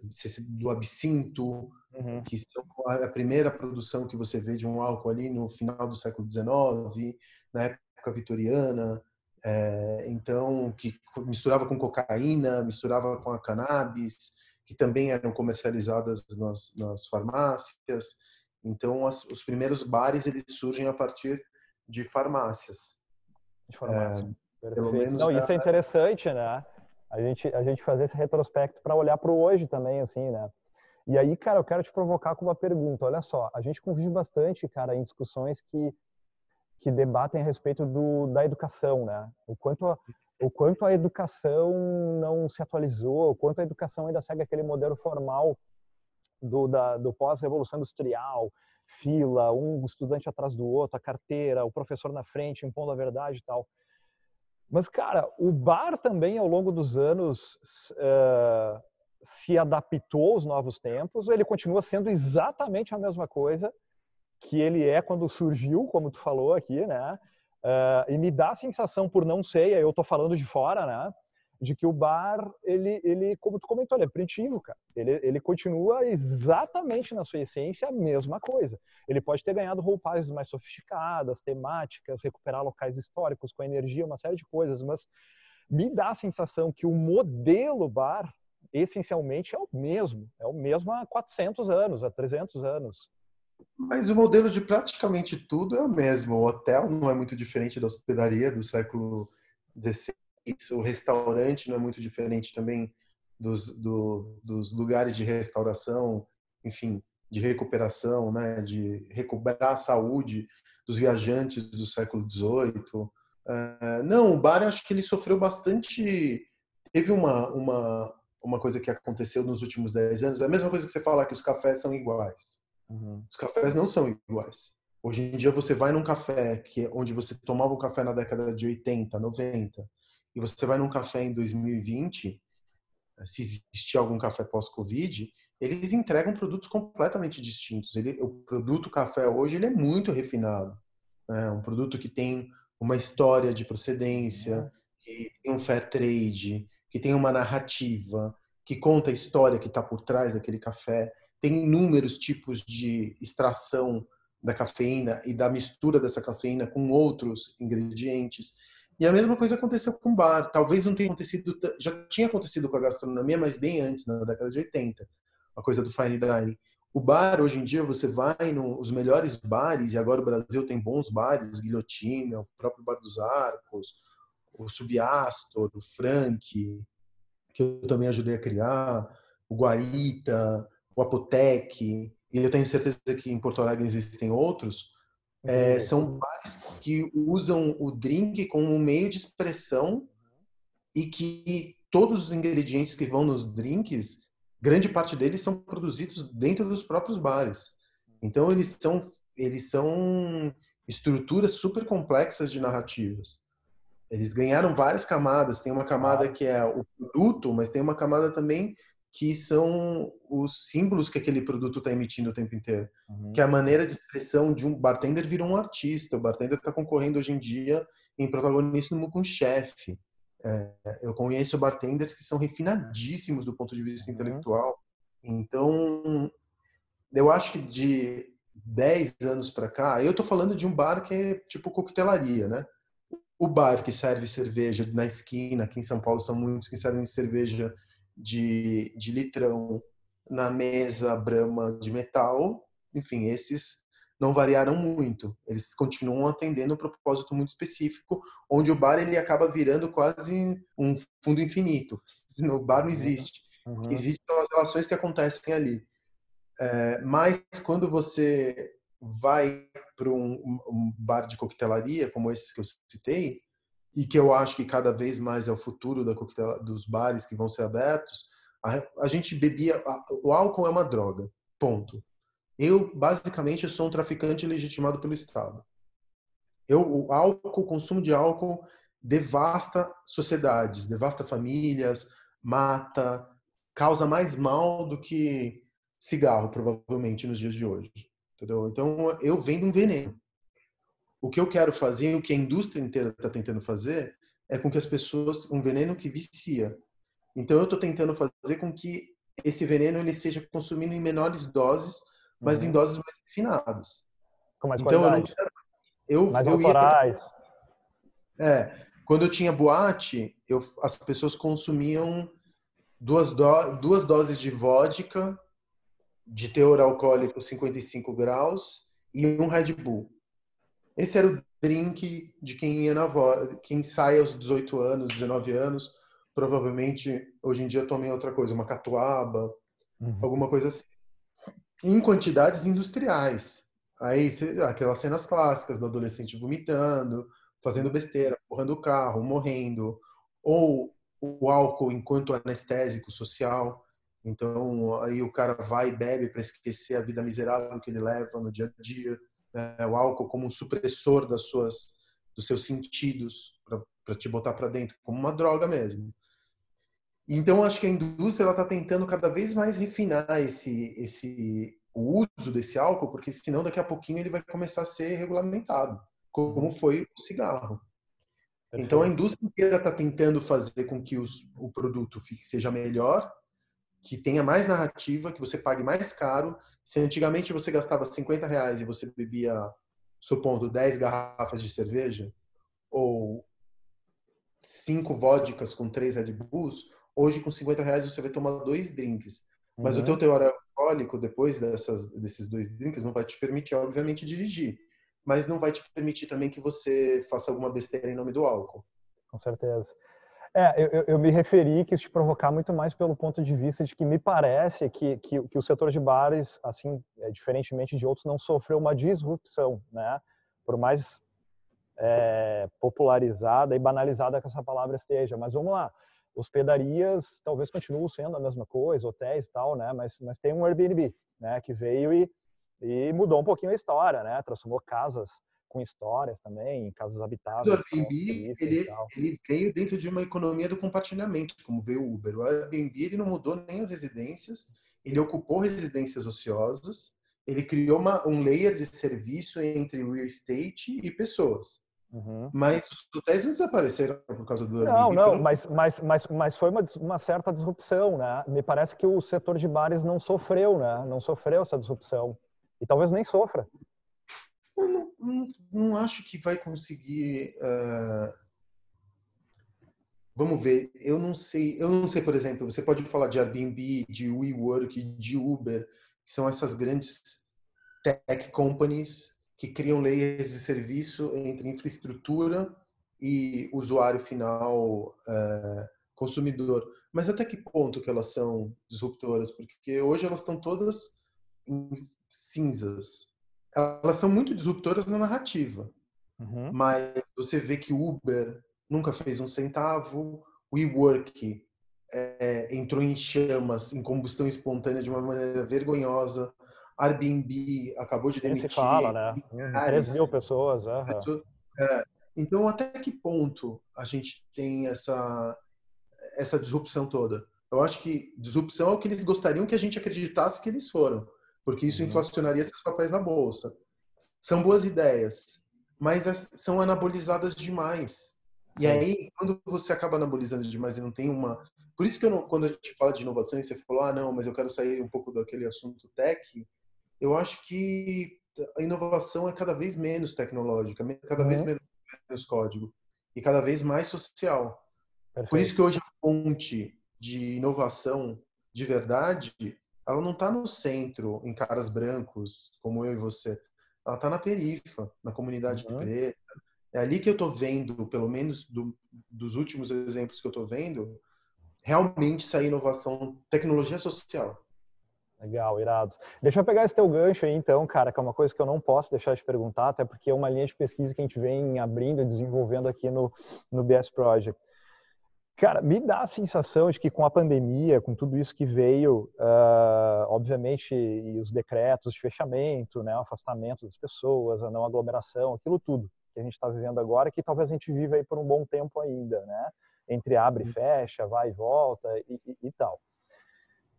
[SPEAKER 2] do absinto, uhum. que é a primeira produção que você vê de um álcool ali no final do século XIX, na época vitoriana. É, então, que misturava com cocaína, misturava com a cannabis, que também eram comercializadas nas, nas farmácias. Então, as, os primeiros bares eles surgem a partir de farmácias.
[SPEAKER 1] De farmácia. É, pelo menos Não, isso é interessante, né? A gente a gente fazer esse retrospecto para olhar para o hoje também, assim, né? E aí, cara, eu quero te provocar com uma pergunta. Olha só, a gente convive bastante, cara, em discussões que que debatem a respeito do, da educação, né? O quanto a, o quanto a educação não se atualizou, o quanto a educação ainda segue aquele modelo formal do, do pós-revolução industrial, fila, um estudante atrás do outro, a carteira, o professor na frente, impondo a verdade e tal. Mas, cara, o bar também, ao longo dos anos, uh, se adaptou aos novos tempos, ele continua sendo exatamente a mesma coisa que ele é quando surgiu, como tu falou aqui, né? Uh, e me dá a sensação, por não sei, eu tô falando de fora, né? de que o bar, ele, ele como tu comentou, ele é primitivo, cara. Ele, ele continua exatamente na sua essência a mesma coisa. Ele pode ter ganhado roupagens mais sofisticadas, temáticas, recuperar locais históricos com energia, uma série de coisas, mas me dá a sensação que o modelo bar, essencialmente, é o mesmo. É o mesmo há 400 anos, há 300 anos.
[SPEAKER 2] Mas o modelo de praticamente tudo é o mesmo. O hotel não é muito diferente da hospedaria do século XVI o restaurante não é muito diferente também dos, do, dos lugares de restauração, enfim, de recuperação, né, de recuperar a saúde dos viajantes do século XVIII. Uh, não, o bar acho que ele sofreu bastante. Teve uma, uma, uma coisa que aconteceu nos últimos 10 anos, é a mesma coisa que você falar que os cafés são iguais. Uhum. Os cafés não são iguais. Hoje em dia você vai num café que onde você tomava um café na década de 80, 90, e você vai num café em 2020, se existir algum café pós-Covid, eles entregam produtos completamente distintos. Ele, o produto café hoje ele é muito refinado. É um produto que tem uma história de procedência, que tem um fair trade, que tem uma narrativa, que conta a história que está por trás daquele café. Tem inúmeros tipos de extração da cafeína e da mistura dessa cafeína com outros ingredientes. E a mesma coisa aconteceu com o bar. Talvez não tenha acontecido, já tinha acontecido com a gastronomia, mas bem antes, na década de 80, a coisa do fine dining. O bar, hoje em dia, você vai nos melhores bares, e agora o Brasil tem bons bares, Guilhotina, o próprio Bar dos Arcos, o Subiastor, o Frank, que eu também ajudei a criar, o Guarita, o Apotec, e eu tenho certeza que em Porto Alegre existem outros, é, são bares que usam o drink como um meio de expressão e que todos os ingredientes que vão nos drinks, grande parte deles são produzidos dentro dos próprios bares. Então eles são eles são estruturas super complexas de narrativas. Eles ganharam várias camadas. Tem uma camada que é o produto, mas tem uma camada também que são os símbolos que aquele produto está emitindo o tempo inteiro. Uhum. Que a maneira de expressão de um bartender virou um artista. O bartender está concorrendo hoje em dia em protagonismo com chefe. É, eu conheço bartenders que são refinadíssimos do ponto de vista uhum. intelectual. Então, eu acho que de 10 anos para cá, eu estou falando de um bar que é tipo coquetelaria, né? O bar que serve cerveja na esquina, aqui em São Paulo são muitos que servem cerveja de, de litrão na mesa Brahma de metal, enfim, esses não variaram muito. Eles continuam atendendo um propósito muito específico, onde o bar ele acaba virando quase um fundo infinito. O bar não existe. Uhum. Existem as relações que acontecem ali. É, mas quando você vai para um, um, bar de coquetelaria, como esses que eu citei, e que eu acho que cada vez mais é o futuro da dos bares que vão ser abertos, a, a gente bebia. A, o álcool é uma droga. Ponto. Eu, basicamente, sou um traficante legitimado pelo Estado. Eu, o álcool, o consumo de álcool devasta sociedades, devasta famílias, mata, causa mais mal do que cigarro, provavelmente, nos dias de hoje. Entendeu? Então, eu vendo um veneno. O que eu quero fazer, o que a indústria inteira está tentando fazer, é com que as pessoas, um veneno que vicia. Então eu estou tentando fazer com que esse veneno ele seja consumido em menores doses, mas uhum. em doses mais refinadas.
[SPEAKER 1] Com mais então qualidade.
[SPEAKER 2] eu, eu,
[SPEAKER 1] mais
[SPEAKER 2] eu. Ia... É, quando eu tinha boate, eu, as pessoas consumiam duas, do, duas doses de vodka de teor alcoólico 55 graus e um Red Bull. Esse era o drink de quem ia na voz, quem sai aos 18 anos, 19 anos, provavelmente hoje em dia tomem outra coisa, uma catuaba, uhum. alguma coisa assim. Em quantidades industriais. Aí, aquelas cenas clássicas do adolescente vomitando, fazendo besteira, empurrando o carro, morrendo, ou o álcool enquanto anestésico social. Então, aí o cara vai e bebe para esquecer a vida miserável que ele leva no dia a dia né, o álcool como um supressor das suas, dos seus sentidos para te botar para dentro, como uma droga mesmo. Então acho que a indústria ela está tentando cada vez mais refinar esse esse o uso desse álcool, porque senão daqui a pouquinho ele vai começar a ser regulamentado, como foi o cigarro. Então a indústria inteira está tentando fazer com que os, o produto fique, seja melhor que tenha mais narrativa, que você pague mais caro. Se antigamente você gastava 50 reais e você bebia, supondo, 10 garrafas de cerveja, ou cinco vodkas com três Red Bulls, hoje com 50 reais você vai tomar dois drinks. Mas uhum. o teu teor alcoólico, depois dessas, desses dois drinks, não vai te permitir, obviamente, dirigir. Mas não vai te permitir também que você faça alguma besteira em nome do álcool.
[SPEAKER 1] Com certeza. É, eu, eu, me referi, quis te provocar muito mais pelo ponto de vista de que me parece que, que, que o setor de bares, assim, é, diferentemente de outros, não sofreu uma disrupção, né? Por mais é, popularizada e banalizada que essa palavra esteja. Mas vamos lá, hospedarias talvez continuem sendo a mesma coisa, hotéis e tal, né? Mas, mas tem um Airbnb, né? Que veio e, e mudou um pouquinho a história, né? Transformou casas com histórias também, casas habitáveis.
[SPEAKER 2] O Airbnb ele, ele, veio dentro de uma economia do compartilhamento, como veio o Uber. O Airbnb ele não mudou nem as residências, ele ocupou residências ociosas, ele criou uma, um layer de serviço entre real estate e pessoas. Uhum. Mas os hotéis não desapareceram por causa do
[SPEAKER 1] Airbnb. Não, não, mas, mas, mas, mas foi uma, uma certa disrupção, né? Me parece que o setor de bares não sofreu, né? Não sofreu essa disrupção. E talvez nem sofra.
[SPEAKER 2] Eu não, não, não acho que vai conseguir. Uh... Vamos ver. Eu não sei. Eu não sei, por exemplo, você pode falar de Airbnb, de WeWork, de Uber, que são essas grandes tech companies que criam layers de serviço entre infraestrutura e usuário final uh, consumidor. Mas até que ponto que elas são disruptoras? Porque hoje elas estão todas em cinzas elas são muito disruptoras na narrativa. Uhum. Mas você vê que Uber nunca fez um centavo, WeWork é, entrou em chamas, em combustão espontânea de uma maneira vergonhosa, Airbnb acabou de demitir.
[SPEAKER 1] Se fala, né? 3 mil pessoas.
[SPEAKER 2] Uhum. É, então, até que ponto a gente tem essa, essa disrupção toda? Eu acho que disrupção é o que eles gostariam que a gente acreditasse que eles foram porque isso uhum. inflacionaria seus papéis na bolsa. São boas ideias, mas são anabolizadas demais. E aí, quando você acaba anabolizando demais e não tem uma. Por isso que não, quando a gente fala de inovação e você falou, ah, não, mas eu quero sair um pouco daquele assunto tech, eu acho que a inovação é cada vez menos tecnológica, cada uhum. vez menos código e cada vez mais social. Perfeito. Por isso que hoje a fonte de inovação de verdade ela não está no centro, em caras brancos, como eu e você. Ela está na perifa, na comunidade uhum. preta. É ali que eu estou vendo, pelo menos do, dos últimos exemplos que eu estou vendo, realmente sair inovação, tecnologia social.
[SPEAKER 1] Legal, irado. Deixa eu pegar esse teu gancho aí, então, cara, que é uma coisa que eu não posso deixar de perguntar, até porque é uma linha de pesquisa que a gente vem abrindo e desenvolvendo aqui no, no BS Project. Cara, me dá a sensação de que com a pandemia, com tudo isso que veio, uh, obviamente, e os decretos de fechamento, né, o afastamento das pessoas, a não aglomeração, aquilo tudo que a gente está vivendo agora, que talvez a gente viva aí por um bom tempo ainda, né? Entre abre e uhum. fecha, vai e volta e, e, e tal.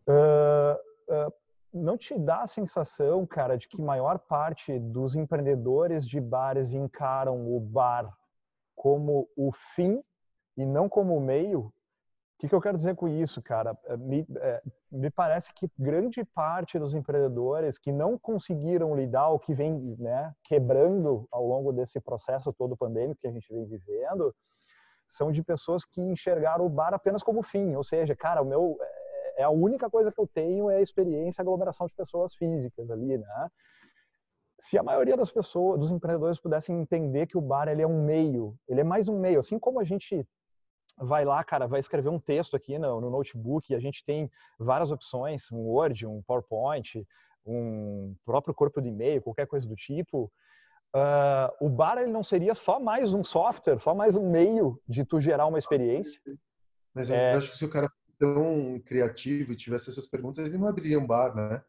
[SPEAKER 1] Uh, uh, não te dá a sensação, cara, de que maior parte dos empreendedores de bares encaram o bar como o fim e não como meio, o que, que eu quero dizer com isso, cara? É, me, é, me parece que grande parte dos empreendedores que não conseguiram lidar, ou que vem né, quebrando ao longo desse processo todo pandêmico que a gente vem vivendo, são de pessoas que enxergaram o bar apenas como fim. Ou seja, cara, o meu é, é a única coisa que eu tenho é a experiência, a aglomeração de pessoas físicas ali, né? se a maioria das pessoas, dos empreendedores pudessem entender que o bar ele é um meio, ele é mais um meio, assim como a gente vai lá, cara, vai escrever um texto aqui no, no notebook, a gente tem várias opções, um Word, um PowerPoint, um próprio corpo de e-mail, qualquer coisa do tipo. Uh, o bar ele não seria só mais um software, só mais um meio de tu gerar uma experiência.
[SPEAKER 2] Mas eu é... acho que se o cara fosse tão criativo e tivesse essas perguntas, ele não abriria um bar, né?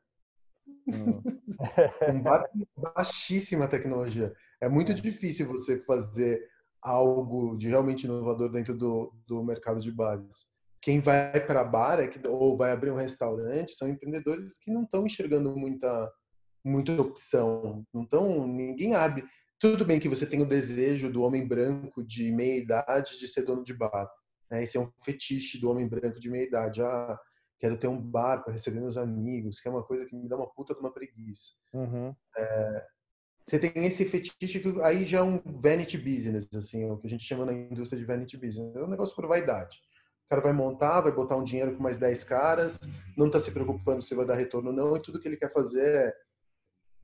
[SPEAKER 2] Hum. um bar com baixíssima tecnologia. É muito é. difícil você fazer algo de realmente inovador dentro do, do mercado de bares. Quem vai para bar é que, ou vai abrir um restaurante são empreendedores que não estão enxergando muita, muita opção. Não tão, ninguém abre. Tudo bem que você tem o desejo do homem branco de meia idade de ser dono de bar. Né? Esse é um fetiche do homem branco de meia idade. Ah, quero ter um bar para receber meus amigos, que é uma coisa que me dá uma puta de uma preguiça. Uhum. É, você tem esse fetiche que aí já é um vanity business, assim, é o que a gente chama na indústria de vanity business. É um negócio por vaidade. O cara vai montar, vai botar um dinheiro com mais 10 caras, não está se preocupando se vai dar retorno ou não, e tudo que ele quer fazer é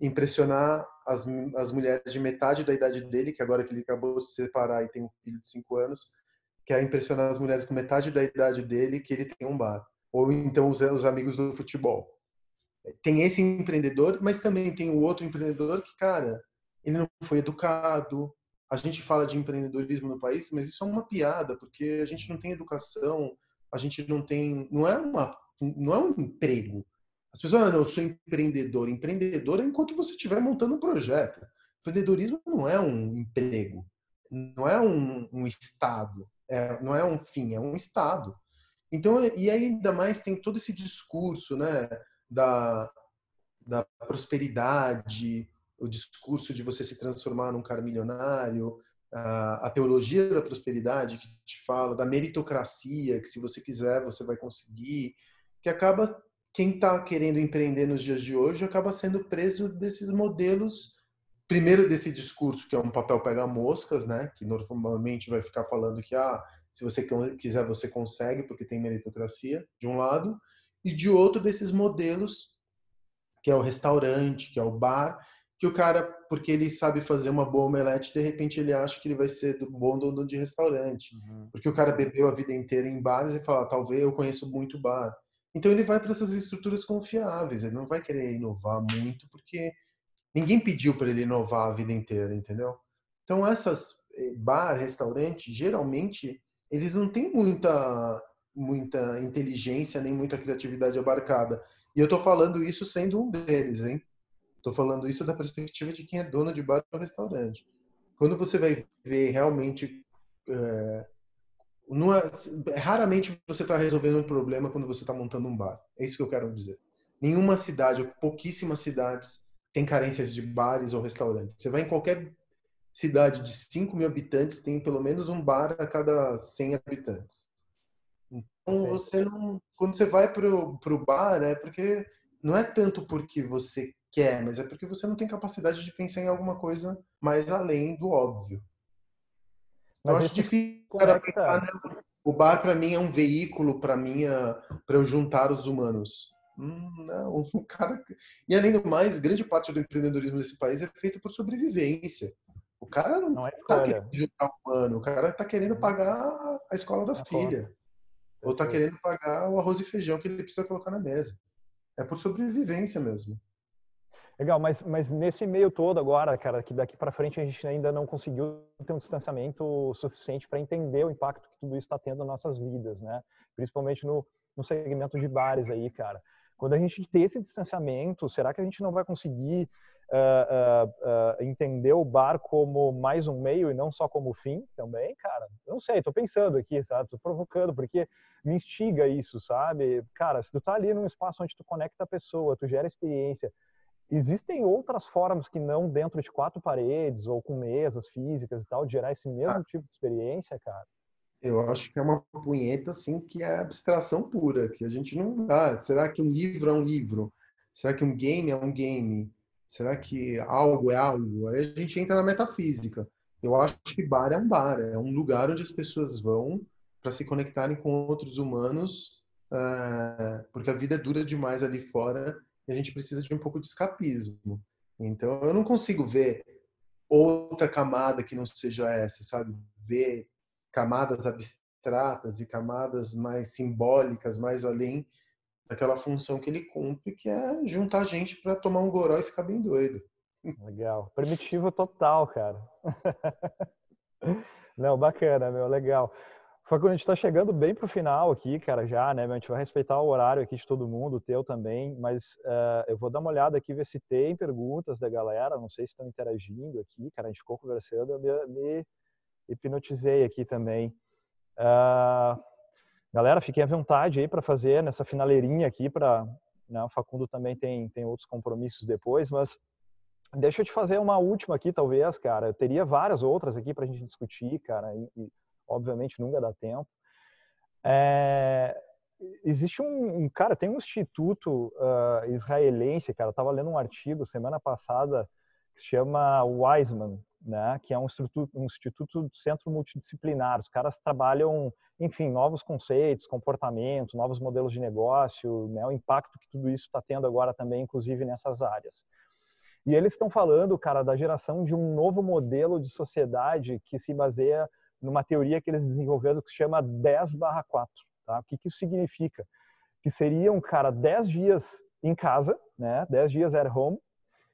[SPEAKER 2] impressionar as, as mulheres de metade da idade dele, que agora que ele acabou de se separar e tem um filho de 5 anos, quer impressionar as mulheres com metade da idade dele que ele tem um bar. Ou então os, os amigos do futebol. Tem esse empreendedor, mas também tem o outro empreendedor que, cara, ele não foi educado. A gente fala de empreendedorismo no país, mas isso é uma piada, porque a gente não tem educação, a gente não tem, não é uma, não é um emprego. As pessoas, não, eu sou empreendedor. Empreendedor é enquanto você estiver montando um projeto. Empreendedorismo não é um emprego, não é um, um estado, é, não é um fim, é um estado. Então, e ainda mais tem todo esse discurso, né, da, da prosperidade, o discurso de você se transformar num cara milionário, a, a teologia da prosperidade que te fala, da meritocracia, que se você quiser você vai conseguir, que acaba quem está querendo empreender nos dias de hoje acaba sendo preso desses modelos. Primeiro desse discurso que é um papel pega moscas, né, que normalmente vai ficar falando que ah, se você quiser você consegue porque tem meritocracia de um lado e de outro desses modelos que é o restaurante, que é o bar, que o cara, porque ele sabe fazer uma boa omelete, de repente ele acha que ele vai ser do bom dono de restaurante. Uhum. Porque o cara bebeu a vida inteira em bares e fala, talvez eu conheço muito bar. Então ele vai para essas estruturas confiáveis, ele não vai querer inovar muito, porque ninguém pediu para ele inovar a vida inteira, entendeu? Então essas eh, bar, restaurante, geralmente eles não têm muita muita inteligência nem muita criatividade abarcada. E eu estou falando isso sendo um deles, hein? Estou falando isso da perspectiva de quem é dono de bar ou restaurante. Quando você vai ver realmente é, é, raramente você está resolvendo um problema quando você está montando um bar. É isso que eu quero dizer. Nenhuma cidade, ou pouquíssimas cidades, tem carências de bares ou restaurantes. Você vai em qualquer cidade de 5 mil habitantes, tem pelo menos um bar a cada 100 habitantes. Então, você não. Quando você vai para o bar, é porque. Não é tanto porque você quer, mas é porque você não tem capacidade de pensar em alguma coisa mais além do óbvio. Eu acho difícil cara, pensar, né? o bar para mim é um veículo para minha para eu juntar os humanos. Hum, não, o cara e além do mais, grande parte do empreendedorismo desse país é feito por sobrevivência. O cara não, não é tá querendo juntar humano, o cara tá querendo uhum. pagar a escola da é filha. Ou tá querendo pagar o arroz e feijão que ele precisa colocar na mesa. É por sobrevivência mesmo.
[SPEAKER 1] Legal, mas, mas nesse meio todo agora, cara, que daqui para frente a gente ainda não conseguiu ter um distanciamento suficiente para entender o impacto que tudo isso está tendo nas nossas vidas, né? Principalmente no, no segmento de bares aí, cara. Quando a gente tem esse distanciamento, será que a gente não vai conseguir uh, uh, entender o bar como mais um meio e não só como fim também, cara? Eu não sei, tô pensando aqui, sabe? Tô provocando, porque me instiga isso, sabe? Cara, se tu tá ali num espaço onde tu conecta a pessoa, tu gera experiência, Existem outras formas que não dentro de quatro paredes ou com mesas físicas e tal, de gerar esse mesmo ah, tipo de experiência, cara?
[SPEAKER 2] Eu acho que é uma punheta, assim, que é abstração pura, que a gente não dá. Será que um livro é um livro? Será que um game é um game? Será que algo é algo? Aí a gente entra na metafísica. Eu acho que bar é um bar, é um lugar onde as pessoas vão para se conectarem com outros humanos, uh, porque a vida é dura demais ali fora e a gente precisa de um pouco de escapismo. Então, eu não consigo ver outra camada que não seja essa, sabe? Ver camadas abstratas e camadas mais simbólicas, mais além daquela função que ele cumpre, que é juntar gente para tomar um goró e ficar bem doido.
[SPEAKER 1] Legal. Primitivo total, cara. Não, bacana, meu, legal. Foi quando a gente está chegando bem para o final aqui, cara, já, né? A gente vai respeitar o horário aqui de todo mundo, o teu também, mas uh, eu vou dar uma olhada aqui, ver se tem perguntas da galera, não sei se estão interagindo aqui, cara, a gente ficou conversando, eu me, me hipnotizei aqui também. Uh, galera, fiquem à vontade aí para fazer nessa finaleirinha aqui, para né, o Facundo também tem, tem outros compromissos depois, mas deixa eu te fazer uma última aqui, talvez, cara. Eu teria várias outras aqui para a gente discutir, cara, e, e obviamente nunca dá tempo. É, existe um, um, cara, tem um instituto uh, israelense, cara, eu estava lendo um artigo semana passada que se chama Wiseman, né, que é um instituto, um instituto centro multidisciplinar. Os caras trabalham, enfim, novos conceitos, comportamentos, novos modelos de negócio, né, o impacto que tudo isso está tendo agora também, inclusive nessas áreas. E eles estão falando, cara, da geração de um novo modelo de sociedade que se baseia numa teoria que eles desenvolveram que se chama 10 barra 4. Tá? O que, que isso significa? Que seriam, cara, 10 dias em casa, né? 10 dias at home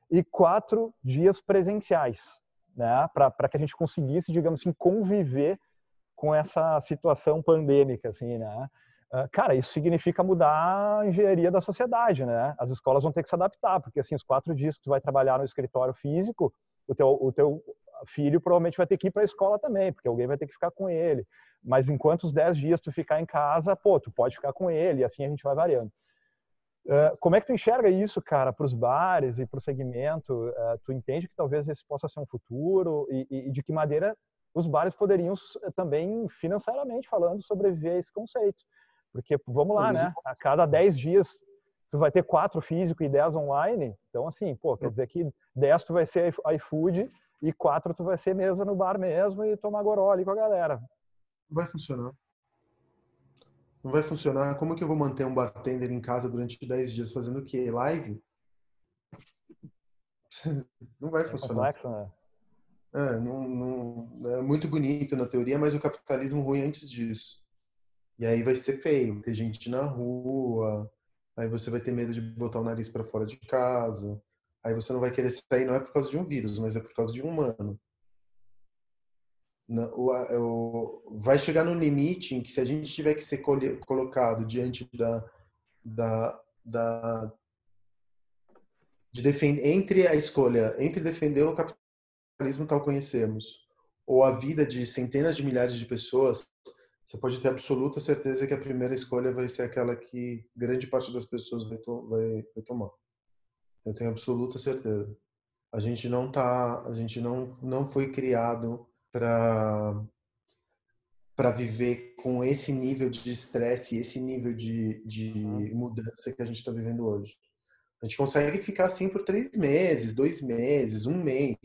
[SPEAKER 1] e 4 dias presenciais, né? Para que a gente conseguisse, digamos assim, conviver com essa situação pandêmica, assim, né? Ah, cara, isso significa mudar a engenharia da sociedade, né? As escolas vão ter que se adaptar, porque assim, os quatro dias que tu vai trabalhar no escritório físico, o teu, o teu filho provavelmente vai ter que ir para a escola também, porque alguém vai ter que ficar com ele. Mas enquanto os dez dias tu ficar em casa, pô, tu pode ficar com ele, e assim a gente vai variando. Uh, como é que tu enxerga isso, cara, para os bares e para o segmento? Uh, tu entende que talvez esse possa ser um futuro e, e, de que maneira os bares poderiam também, financeiramente falando, sobreviver a esse conceito? Porque, vamos lá, né? A cada 10 dias tu vai ter quatro físico e 10 online. Então, assim, pô, quer dizer que 10 tu vai ser iFood e quatro tu vai ser mesa no bar mesmo e tomar goró ali com a galera.
[SPEAKER 2] Vai funcionar. Não vai funcionar. Como que eu vou manter um bartender em casa durante 10 dias fazendo o quê? Live? Não vai é funcionar. Complexo, né? É, não, não, é muito bonito na teoria, mas o capitalismo ruim antes disso. E aí vai ser feio, ter gente na rua, aí você vai ter medo de botar o nariz para fora de casa, aí você não vai querer sair, não é por causa de um vírus, mas é por causa de um humano. Vai chegar no limite em que se a gente tiver que ser colocado diante da, da, da de defender entre a escolha entre defender o capitalismo tal conhecemos ou a vida de centenas de milhares de pessoas você pode ter absoluta certeza que a primeira escolha vai ser aquela que grande parte das pessoas vai, to vai, vai tomar. Eu tenho absoluta certeza. A gente não tá, a gente não não foi criado para para viver com esse nível de estresse, esse nível de, de mudança que a gente está vivendo hoje. A gente consegue ficar assim por três meses, dois meses, um mês,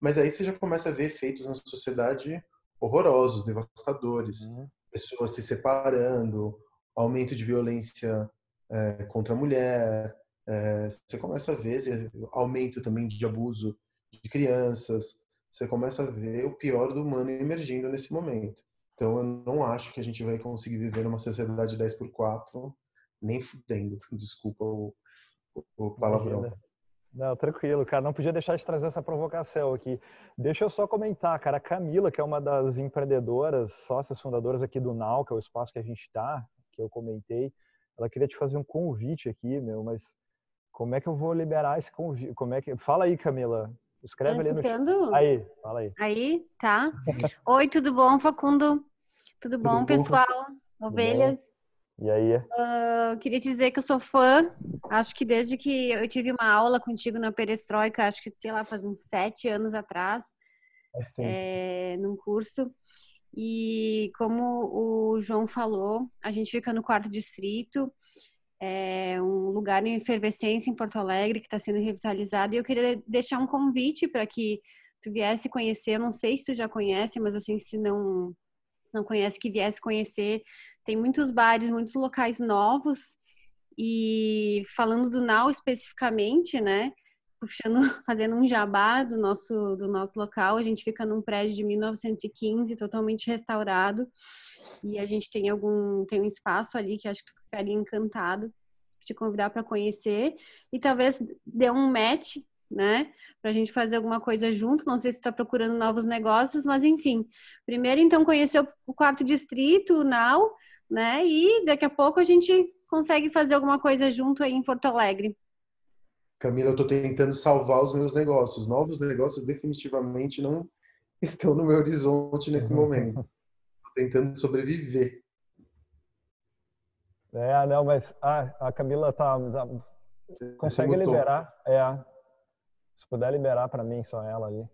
[SPEAKER 2] mas aí você já começa a ver efeitos na sociedade horrorosos, devastadores. Uhum pessoas se separando, aumento de violência é, contra a mulher, é, você começa a ver aumento também de abuso de crianças, você começa a ver o pior do humano emergindo nesse momento. Então eu não acho que a gente vai conseguir viver numa sociedade 10 por 4 nem fudendo, desculpa o, o palavrão. Imagina.
[SPEAKER 1] Não, tranquilo, cara. Não podia deixar de trazer essa provocação aqui. Deixa eu só comentar, cara. A Camila, que é uma das empreendedoras, sócias fundadoras aqui do NAU, que é o espaço que a gente está, que eu comentei, ela queria te fazer um convite aqui, meu, mas como é que eu vou liberar esse convite? Como é que... Fala aí, Camila. Escreve tá ali no chat. Aí, fala aí.
[SPEAKER 3] Aí, tá. Oi, tudo bom, Facundo? Tudo bom, tudo pessoal? Bom? Ovelhas?
[SPEAKER 1] E aí?
[SPEAKER 3] Uh, queria te dizer que eu sou fã. Acho que desde que eu tive uma aula contigo na Perestroika, acho que, sei lá, faz uns sete anos atrás, é, num curso. E como o João falou, a gente fica no quarto distrito, é um lugar em efervescência em Porto Alegre que está sendo revitalizado. E eu queria deixar um convite para que tu viesse conhecer. Eu não sei se tu já conhece, mas assim, se não se não conhece, que viesse conhecer. Tem muitos bares, muitos locais novos. E falando do Nau especificamente, né? Puxando, fazendo um jabá do nosso, do nosso local, a gente fica num prédio de 1915, totalmente restaurado. E a gente tem algum, tem um espaço ali que acho que tu ficaria encantado te convidar para conhecer e talvez dê um match né? Para a gente fazer alguma coisa junto. Não sei se está procurando novos negócios, mas enfim. Primeiro, então, conhecer o quarto distrito, o NAU, né? E daqui a pouco a gente consegue fazer alguma coisa junto aí em Porto Alegre.
[SPEAKER 2] Camila, eu estou tentando salvar os meus negócios. Novos negócios definitivamente não estão no meu horizonte nesse momento. Tentando sobreviver.
[SPEAKER 1] É, não, mas ah, a Camila tá, tá consegue liberar. É, se puder liberar para mim só ela ali.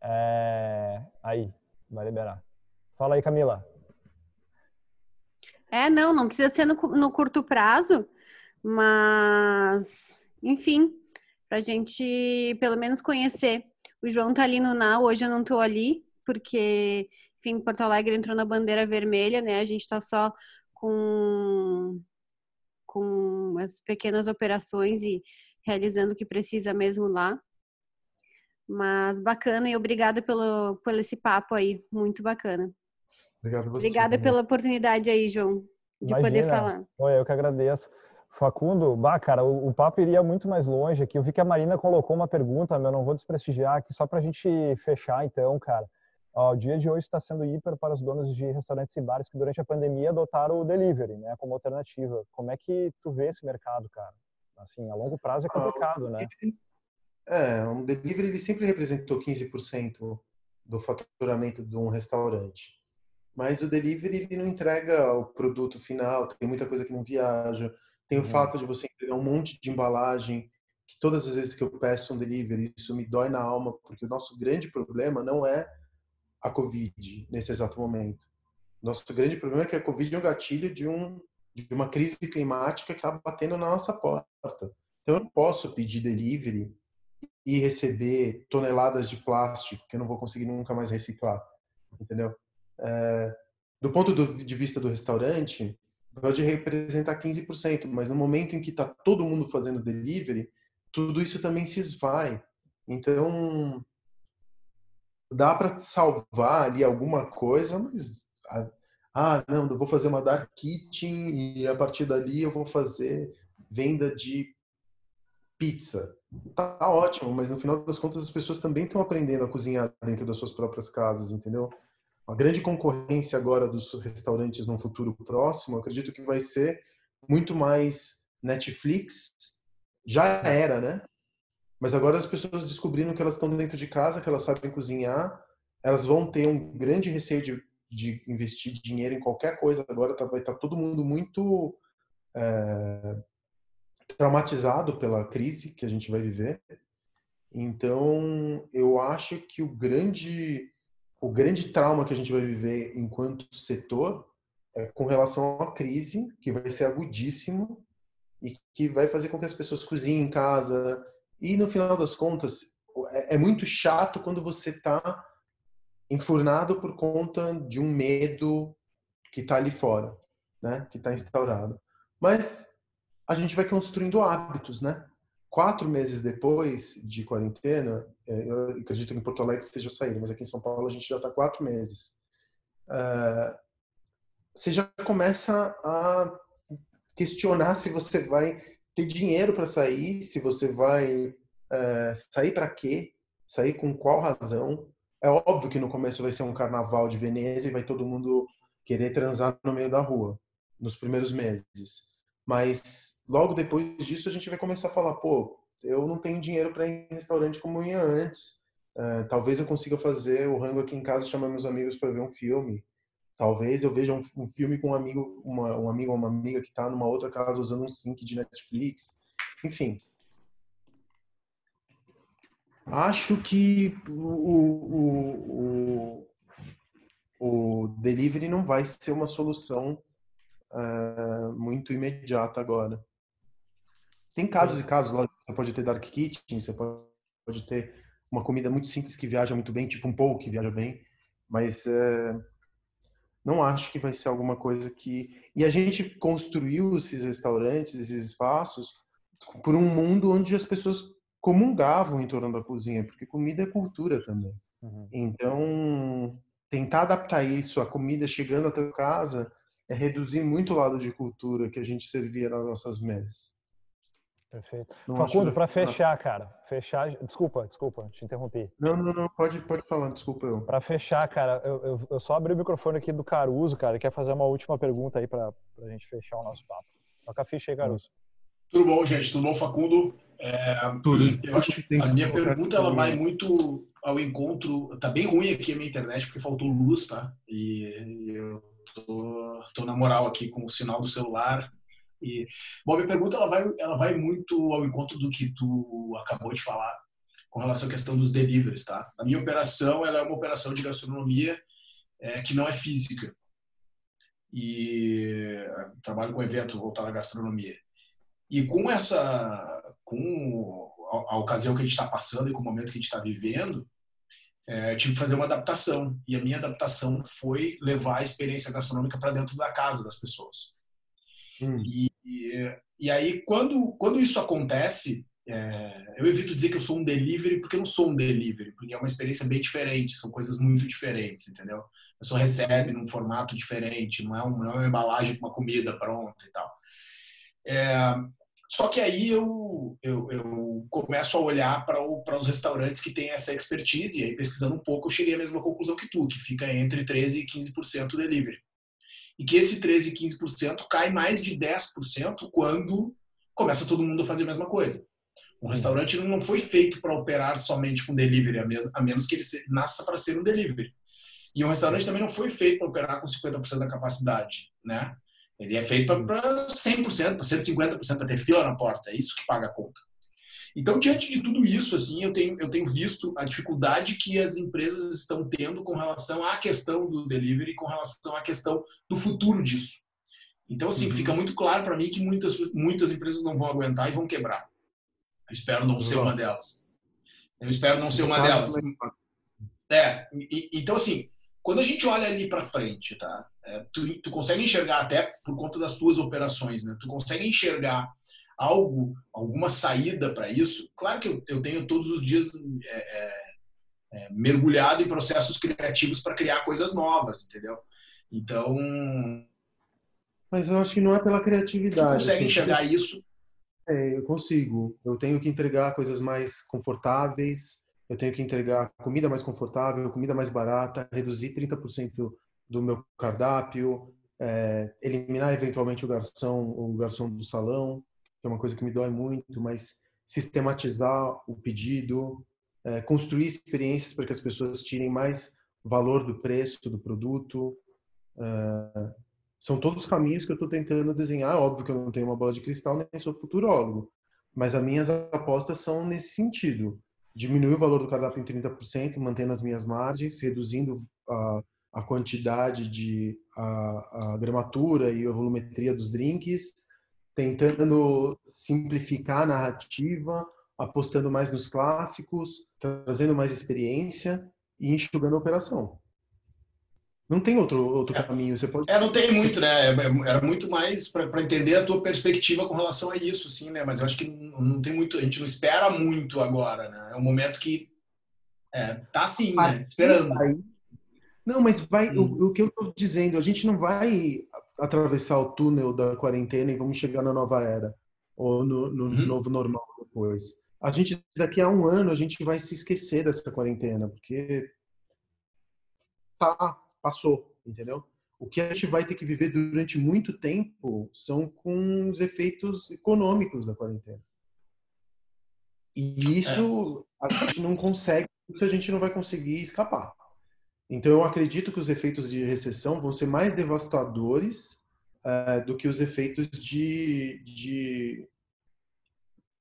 [SPEAKER 1] É... Aí, vai liberar. Fala aí, Camila.
[SPEAKER 3] É, não, não precisa ser no, no curto prazo, mas, enfim, para a gente pelo menos conhecer. O João tá ali no NAU, hoje eu não tô ali, porque, enfim, Porto Alegre entrou na bandeira vermelha, né? A gente está só com, com as pequenas operações e realizando o que precisa mesmo lá. Mas bacana e obrigada pelo, pelo esse papo aí, muito bacana.
[SPEAKER 2] Obrigado você.
[SPEAKER 3] Obrigada pela oportunidade aí, João, de Imagina. poder falar.
[SPEAKER 1] Oi, eu que agradeço. Facundo, bah, cara, o, o, papo iria muito mais longe aqui. Eu vi que a Marina colocou uma pergunta, mas eu não vou desprestigiar aqui, só para a gente fechar, então, cara. O dia de hoje está sendo hiper para os donos de restaurantes e bares que durante a pandemia adotaram o delivery, né, como alternativa. Como é que tu vê esse mercado, cara? Assim, a longo prazo é complicado, né?
[SPEAKER 2] É, um delivery ele sempre representou 15% do faturamento de um restaurante. Mas o delivery ele não entrega o produto final, tem muita coisa que não viaja. Tem o uhum. fato de você entregar um monte de embalagem, que todas as vezes que eu peço um delivery, isso me dói na alma, porque o nosso grande problema não é a Covid nesse exato momento. Nosso grande problema é que a Covid é um gatilho de, um, de uma crise climática que está batendo na nossa porta. Então eu não posso pedir delivery e receber toneladas de plástico que eu não vou conseguir nunca mais reciclar, entendeu? É, do ponto de vista do restaurante, pode representar 15%, mas no momento em que está todo mundo fazendo delivery, tudo isso também se esvai. Então, dá para salvar ali alguma coisa, mas ah, não, eu vou fazer uma dark kitchen e a partir dali eu vou fazer venda de pizza. Tá ótimo, mas no final das contas as pessoas também estão aprendendo a cozinhar dentro das suas próprias casas, entendeu? A grande concorrência agora dos restaurantes no futuro próximo, acredito que vai ser muito mais Netflix. Já era, né? Mas agora as pessoas descobrindo que elas estão dentro de casa, que elas sabem cozinhar, elas vão ter um grande receio de, de investir dinheiro em qualquer coisa. Agora tá, vai estar tá todo mundo muito é, traumatizado pela crise que a gente vai viver. Então, eu acho que o grande, o grande trauma que a gente vai viver enquanto setor é com relação à crise, que vai ser agudíssimo e que vai fazer com que as pessoas cozinhem em casa. E, no final das contas, é, é muito chato quando você está enfurnado por conta de um medo que está ali fora, né? que está instaurado. Mas a gente vai construindo hábitos, né? Quatro meses depois de quarentena, é, eu acredito que em Porto Alegre seja saído, mas aqui em São Paulo a gente já está quatro meses. É, você já começa a questionar se você vai ter dinheiro para sair, se você vai é, sair para quê, sair com qual razão. É óbvio que no começo vai ser um carnaval de Veneza e vai todo mundo querer transar no meio da rua nos primeiros meses. Mas logo depois disso a gente vai começar a falar, pô, eu não tenho dinheiro para ir em restaurante como ia antes. Uh, talvez eu consiga fazer o rango aqui em casa, chamar meus amigos para ver um filme. Talvez eu veja um, um filme com um amigo, uma, um amigo ou uma amiga que está numa outra casa usando um sync de Netflix. Enfim. Acho que o, o, o, o delivery não vai ser uma solução uh, muito imediata agora. Tem casos e casos, lógico. Você pode ter dark kitchen, você pode ter uma comida muito simples que viaja muito bem, tipo um pouco que viaja bem, mas é, não acho que vai ser alguma coisa que. E a gente construiu esses restaurantes, esses espaços, por um mundo onde as pessoas comungavam em torno da cozinha, porque comida é cultura também. Uhum. Então, tentar adaptar isso à comida chegando até casa é reduzir muito o lado de cultura que a gente servia nas nossas mesas.
[SPEAKER 1] Perfeito. Não Facundo, para fechar, cara, fechar. Desculpa, desculpa, te interrompi.
[SPEAKER 2] Não, não, não, pode, pode falar, desculpa eu.
[SPEAKER 1] Para fechar, cara, eu, eu, eu, só abri o microfone aqui do Caruso, cara, quer fazer uma última pergunta aí para a gente fechar o nosso papo. Toca a ficha aí, Caruso.
[SPEAKER 4] Tudo bom, gente? Tudo bom, Facundo? É, Tudo. Eu acho que a minha pergunta ela vai muito ao encontro. Tá bem ruim aqui a minha internet porque faltou luz, tá? E eu tô, tô na moral aqui com o sinal do celular e, bom, minha pergunta ela vai, ela vai muito ao encontro do que tu acabou de falar com relação à questão dos deliveries, tá? A minha operação ela é uma operação de gastronomia é, que não é física e trabalho com evento voltado à gastronomia. E com essa, com a, a ocasião que a gente está passando e com o momento que a gente está vivendo, é, tive que fazer uma adaptação. E a minha adaptação foi levar a experiência gastronômica para dentro da casa das pessoas. Hum. E, e, aí, quando, quando isso acontece, é, eu evito dizer que eu sou um delivery porque eu não sou um delivery, porque é uma experiência bem diferente, são coisas muito diferentes, entendeu? A pessoa recebe num formato diferente, não é, um, não é uma embalagem com uma comida pronta e tal. É, só que aí eu, eu, eu começo a olhar para os restaurantes que têm essa expertise, e aí pesquisando um pouco eu cheguei à mesma conclusão que tu, que fica entre 13% e 15% delivery. E que esse 13% e 15% cai mais de 10% quando começa todo mundo a fazer a mesma coisa. Um restaurante não foi feito para operar somente com delivery, a menos que ele nasça para ser um delivery. E um restaurante também não foi feito para operar com 50% da capacidade, né? Ele é feito para 100%, para 150%, para ter fila na porta. É isso que paga a conta. Então, diante de tudo isso, assim, eu tenho, eu tenho visto a dificuldade que as empresas estão tendo com relação à questão do delivery, com relação à questão do futuro disso. Então, assim, uhum. fica muito claro para mim que muitas, muitas empresas não vão aguentar e vão quebrar. Eu espero não ser uma delas. Eu espero não ser uma delas. É, e, então assim, quando a gente olha ali para frente, tá? É, tu, tu consegue enxergar até por conta das tuas operações, né? Tu consegue enxergar algo, alguma saída para isso? Claro que eu, eu, tenho todos os dias é, é, é mergulhado em processos criativos para criar coisas novas, entendeu? Então.
[SPEAKER 2] Mas eu acho que não é pela criatividade. Tu
[SPEAKER 4] consegue assim, enxergar isso
[SPEAKER 2] é, eu consigo. Eu tenho que entregar coisas mais confortáveis, eu tenho que entregar comida mais confortável, comida mais barata, reduzir 30% do meu cardápio, é, eliminar eventualmente o garçom, o garçom do salão, é uma coisa que me dói muito, mas sistematizar o pedido, é, construir experiências para que as pessoas tirem mais valor do preço do produto, é, são todos caminhos que eu estou tentando desenhar. Óbvio que eu não tenho uma bola de cristal, nem sou futurólogo, mas as minhas apostas são nesse sentido. Diminuir o valor do cardápio em 30%, mantendo as minhas margens, reduzindo a, a quantidade de a, a gramatura e a volumetria dos drinks, tentando simplificar a narrativa, apostando mais nos clássicos, trazendo mais experiência e enxugando a operação. Não tem outro, outro é, caminho. Você pode...
[SPEAKER 4] É, não tem muito, né? É, é, era muito mais para entender a tua perspectiva com relação a isso, sim, né? Mas eu acho que não, não, tem muito, a gente não espera muito agora, né? É um momento que é, tá assim, né? Esperando.
[SPEAKER 2] Não, mas vai. Hum. O, o, que eu estou dizendo, a gente não vai atravessar o túnel da quarentena e vamos chegar na nova era ou no, no uhum. novo normal depois. A gente daqui a um ano a gente vai se esquecer dessa quarentena porque tá passou, entendeu? O que a gente vai ter que viver durante muito tempo são com os efeitos econômicos da quarentena. E isso é. a gente não consegue, isso a gente não vai conseguir escapar. Então eu acredito que os efeitos de recessão vão ser mais devastadores uh, do que os efeitos de, de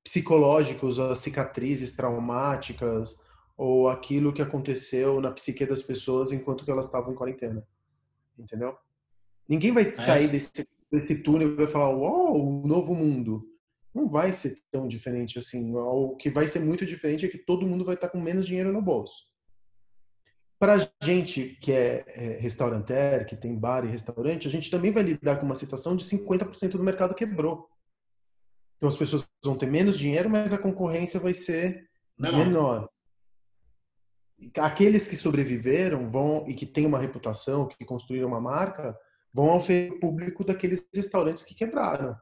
[SPEAKER 2] psicológicos, as cicatrizes traumáticas, ou aquilo que aconteceu na psique das pessoas enquanto que elas estavam em quarentena. Entendeu? Ninguém vai é. sair desse, desse túnel e vai falar, uau, o novo mundo. Não vai ser tão diferente assim. O que vai ser muito diferente é que todo mundo vai estar com menos dinheiro no bolso. Para gente que é, é restauranteur, que tem bar e restaurante, a gente também vai lidar com uma situação de 50% do mercado quebrou. Então as pessoas vão ter menos dinheiro, mas a concorrência vai ser menor. menor aqueles que sobreviveram vão e que têm uma reputação, que construíram uma marca, vão ao público daqueles restaurantes que quebraram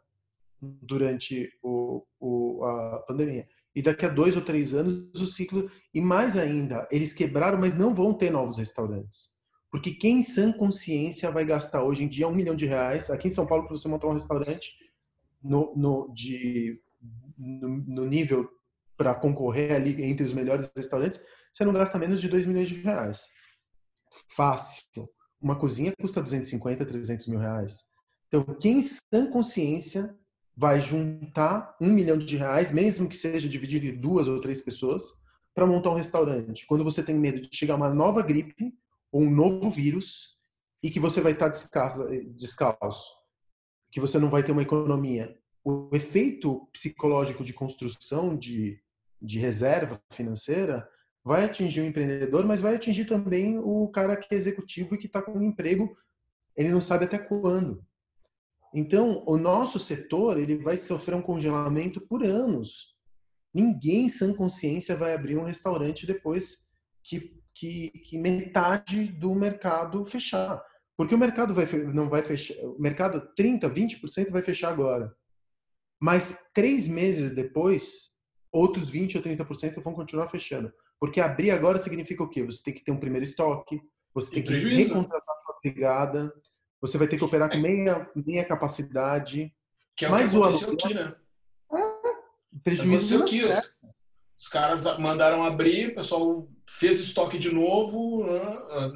[SPEAKER 2] durante o, o, a pandemia. E daqui a dois ou três anos o ciclo e mais ainda eles quebraram, mas não vão ter novos restaurantes, porque quem em sã consciência vai gastar hoje em dia um milhão de reais aqui em São Paulo para você montar um restaurante no, no de no, no nível para concorrer ali entre os melhores restaurantes, você não gasta menos de 2 milhões de reais. Fácil. Uma cozinha custa 250, 300 mil reais. Então, quem sem consciência vai juntar um milhão de reais, mesmo que seja dividido em duas ou três pessoas, para montar um restaurante. Quando você tem medo de chegar uma nova gripe ou um novo vírus e que você vai estar descalço, descalço que você não vai ter uma economia. O efeito psicológico de construção de de reserva financeira vai atingir o empreendedor, mas vai atingir também o cara que é executivo e que está com um emprego, ele não sabe até quando. Então, o nosso setor ele vai sofrer um congelamento por anos, Ninguém sem consciência vai abrir um restaurante depois que, que, que metade do mercado fechar. Porque o mercado vai, não vai fechar, o mercado 30, 20% vai fechar agora. Mas três meses depois, outros 20 ou 30% vão continuar fechando. Porque abrir agora significa o quê? Você tem que ter um primeiro estoque, você tem, que recontratar a sua brigada, você vai ter que operar com é. meia, meia capacidade.
[SPEAKER 4] Que é o que aconteceu o aqui, né?
[SPEAKER 2] É, prejuízo
[SPEAKER 4] aqui. Os, os, caras mandaram abrir, o pessoal fez estoque de novo,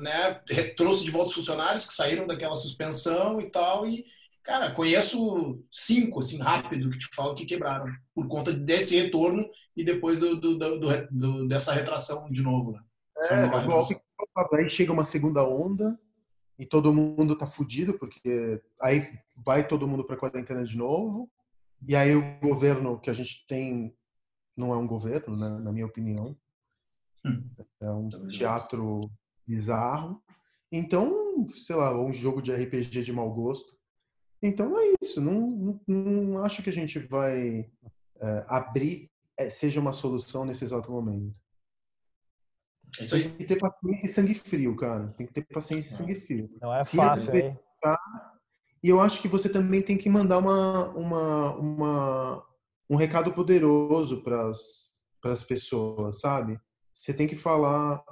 [SPEAKER 4] né? trouxe de volta os funcionários que saíram daquela suspensão e tal, e Cara, conheço cinco, assim, rápido, que te falo que quebraram, por conta desse retorno e depois do, do, do, do dessa retração de novo. Né?
[SPEAKER 2] É, golpe, aí chega uma segunda onda e todo mundo tá fudido, porque aí vai todo mundo para quarentena de novo, e aí o governo que a gente tem não é um governo, né, na minha opinião. Hum. É um teatro bizarro. Então, sei lá, um jogo de RPG de mau gosto. Então é isso. Não, não, não acho que a gente vai é, abrir é, seja uma solução nesse exato momento. É isso aí. Tem que ter paciência e sangue frio, cara. Tem que ter paciência e sangue frio.
[SPEAKER 1] Não é Se fácil, hein?
[SPEAKER 2] E eu acho que você também tem que mandar uma, uma, uma um recado poderoso para as pessoas, sabe? Você tem que falar,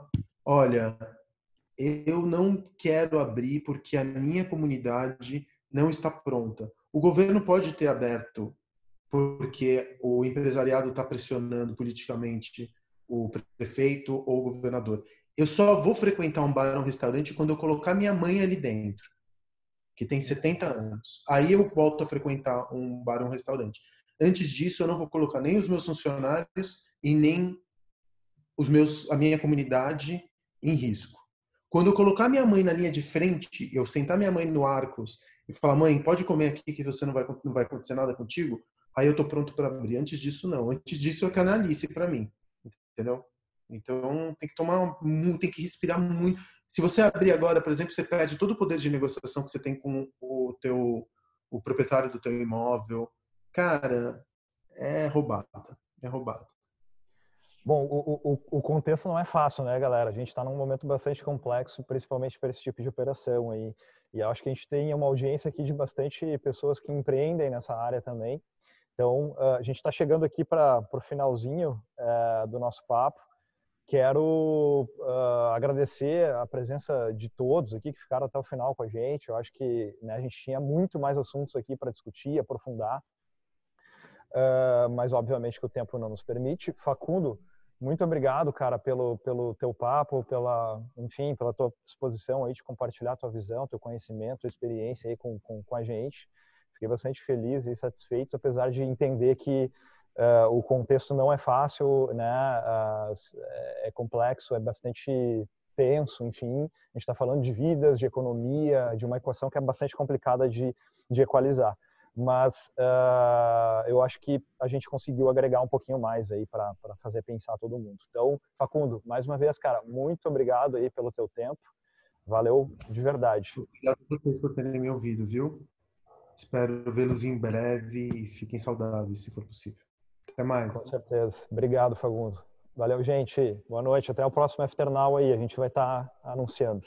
[SPEAKER 2] olha, eu não quero abrir porque a minha comunidade não está pronta. O governo pode ter aberto porque o empresariado está pressionando politicamente o prefeito ou o governador. Eu só vou frequentar um bar ou um restaurante quando eu colocar minha mãe ali dentro, que tem 70 anos. Aí eu volto a frequentar um bar ou um restaurante. Antes disso, eu não vou colocar nem os meus funcionários e nem os meus, a minha comunidade em risco. Quando eu colocar minha mãe na linha de frente, eu sentar minha mãe no Arcos e falar, mãe, pode comer aqui que você não vai, não vai acontecer nada contigo, aí eu tô pronto para abrir. Antes disso, não. Antes disso é canalice para mim, entendeu? Então tem que tomar, tem que respirar muito. Se você abrir agora, por exemplo, você perde todo o poder de negociação que você tem com o teu, o proprietário do teu imóvel. Cara, é roubada, é roubada.
[SPEAKER 1] Bom, o, o, o contexto não é fácil, né, galera? A gente está num momento bastante complexo, principalmente para esse tipo de operação aí. E acho que a gente tem uma audiência aqui de bastante pessoas que empreendem nessa área também. Então, a gente está chegando aqui para o finalzinho é, do nosso papo. Quero uh, agradecer a presença de todos aqui que ficaram até o final com a gente. Eu acho que né, a gente tinha muito mais assuntos aqui para discutir, aprofundar, uh, mas obviamente que o tempo não nos permite. Facundo, muito obrigado, cara, pelo, pelo teu papo, pela, enfim, pela tua disposição aí de compartilhar tua visão, teu conhecimento, tua experiência aí com, com, com a gente. Fiquei bastante feliz e satisfeito, apesar de entender que uh, o contexto não é fácil, né? Uh, é complexo, é bastante tenso, enfim. A gente está falando de vidas, de economia, de uma equação que é bastante complicada de, de equalizar mas uh, eu acho que a gente conseguiu agregar um pouquinho mais aí para fazer pensar todo mundo. Então, Facundo, mais uma vez, cara, muito obrigado aí pelo teu tempo. Valeu de verdade.
[SPEAKER 2] Obrigado a vocês por terem me ouvido, viu? Espero vê-los em breve e fiquem saudáveis, se for possível. Até mais.
[SPEAKER 1] Com certeza. Obrigado, Fagundo. Valeu, gente. Boa noite. Até o próximo Afternal aí. A gente vai estar tá anunciando.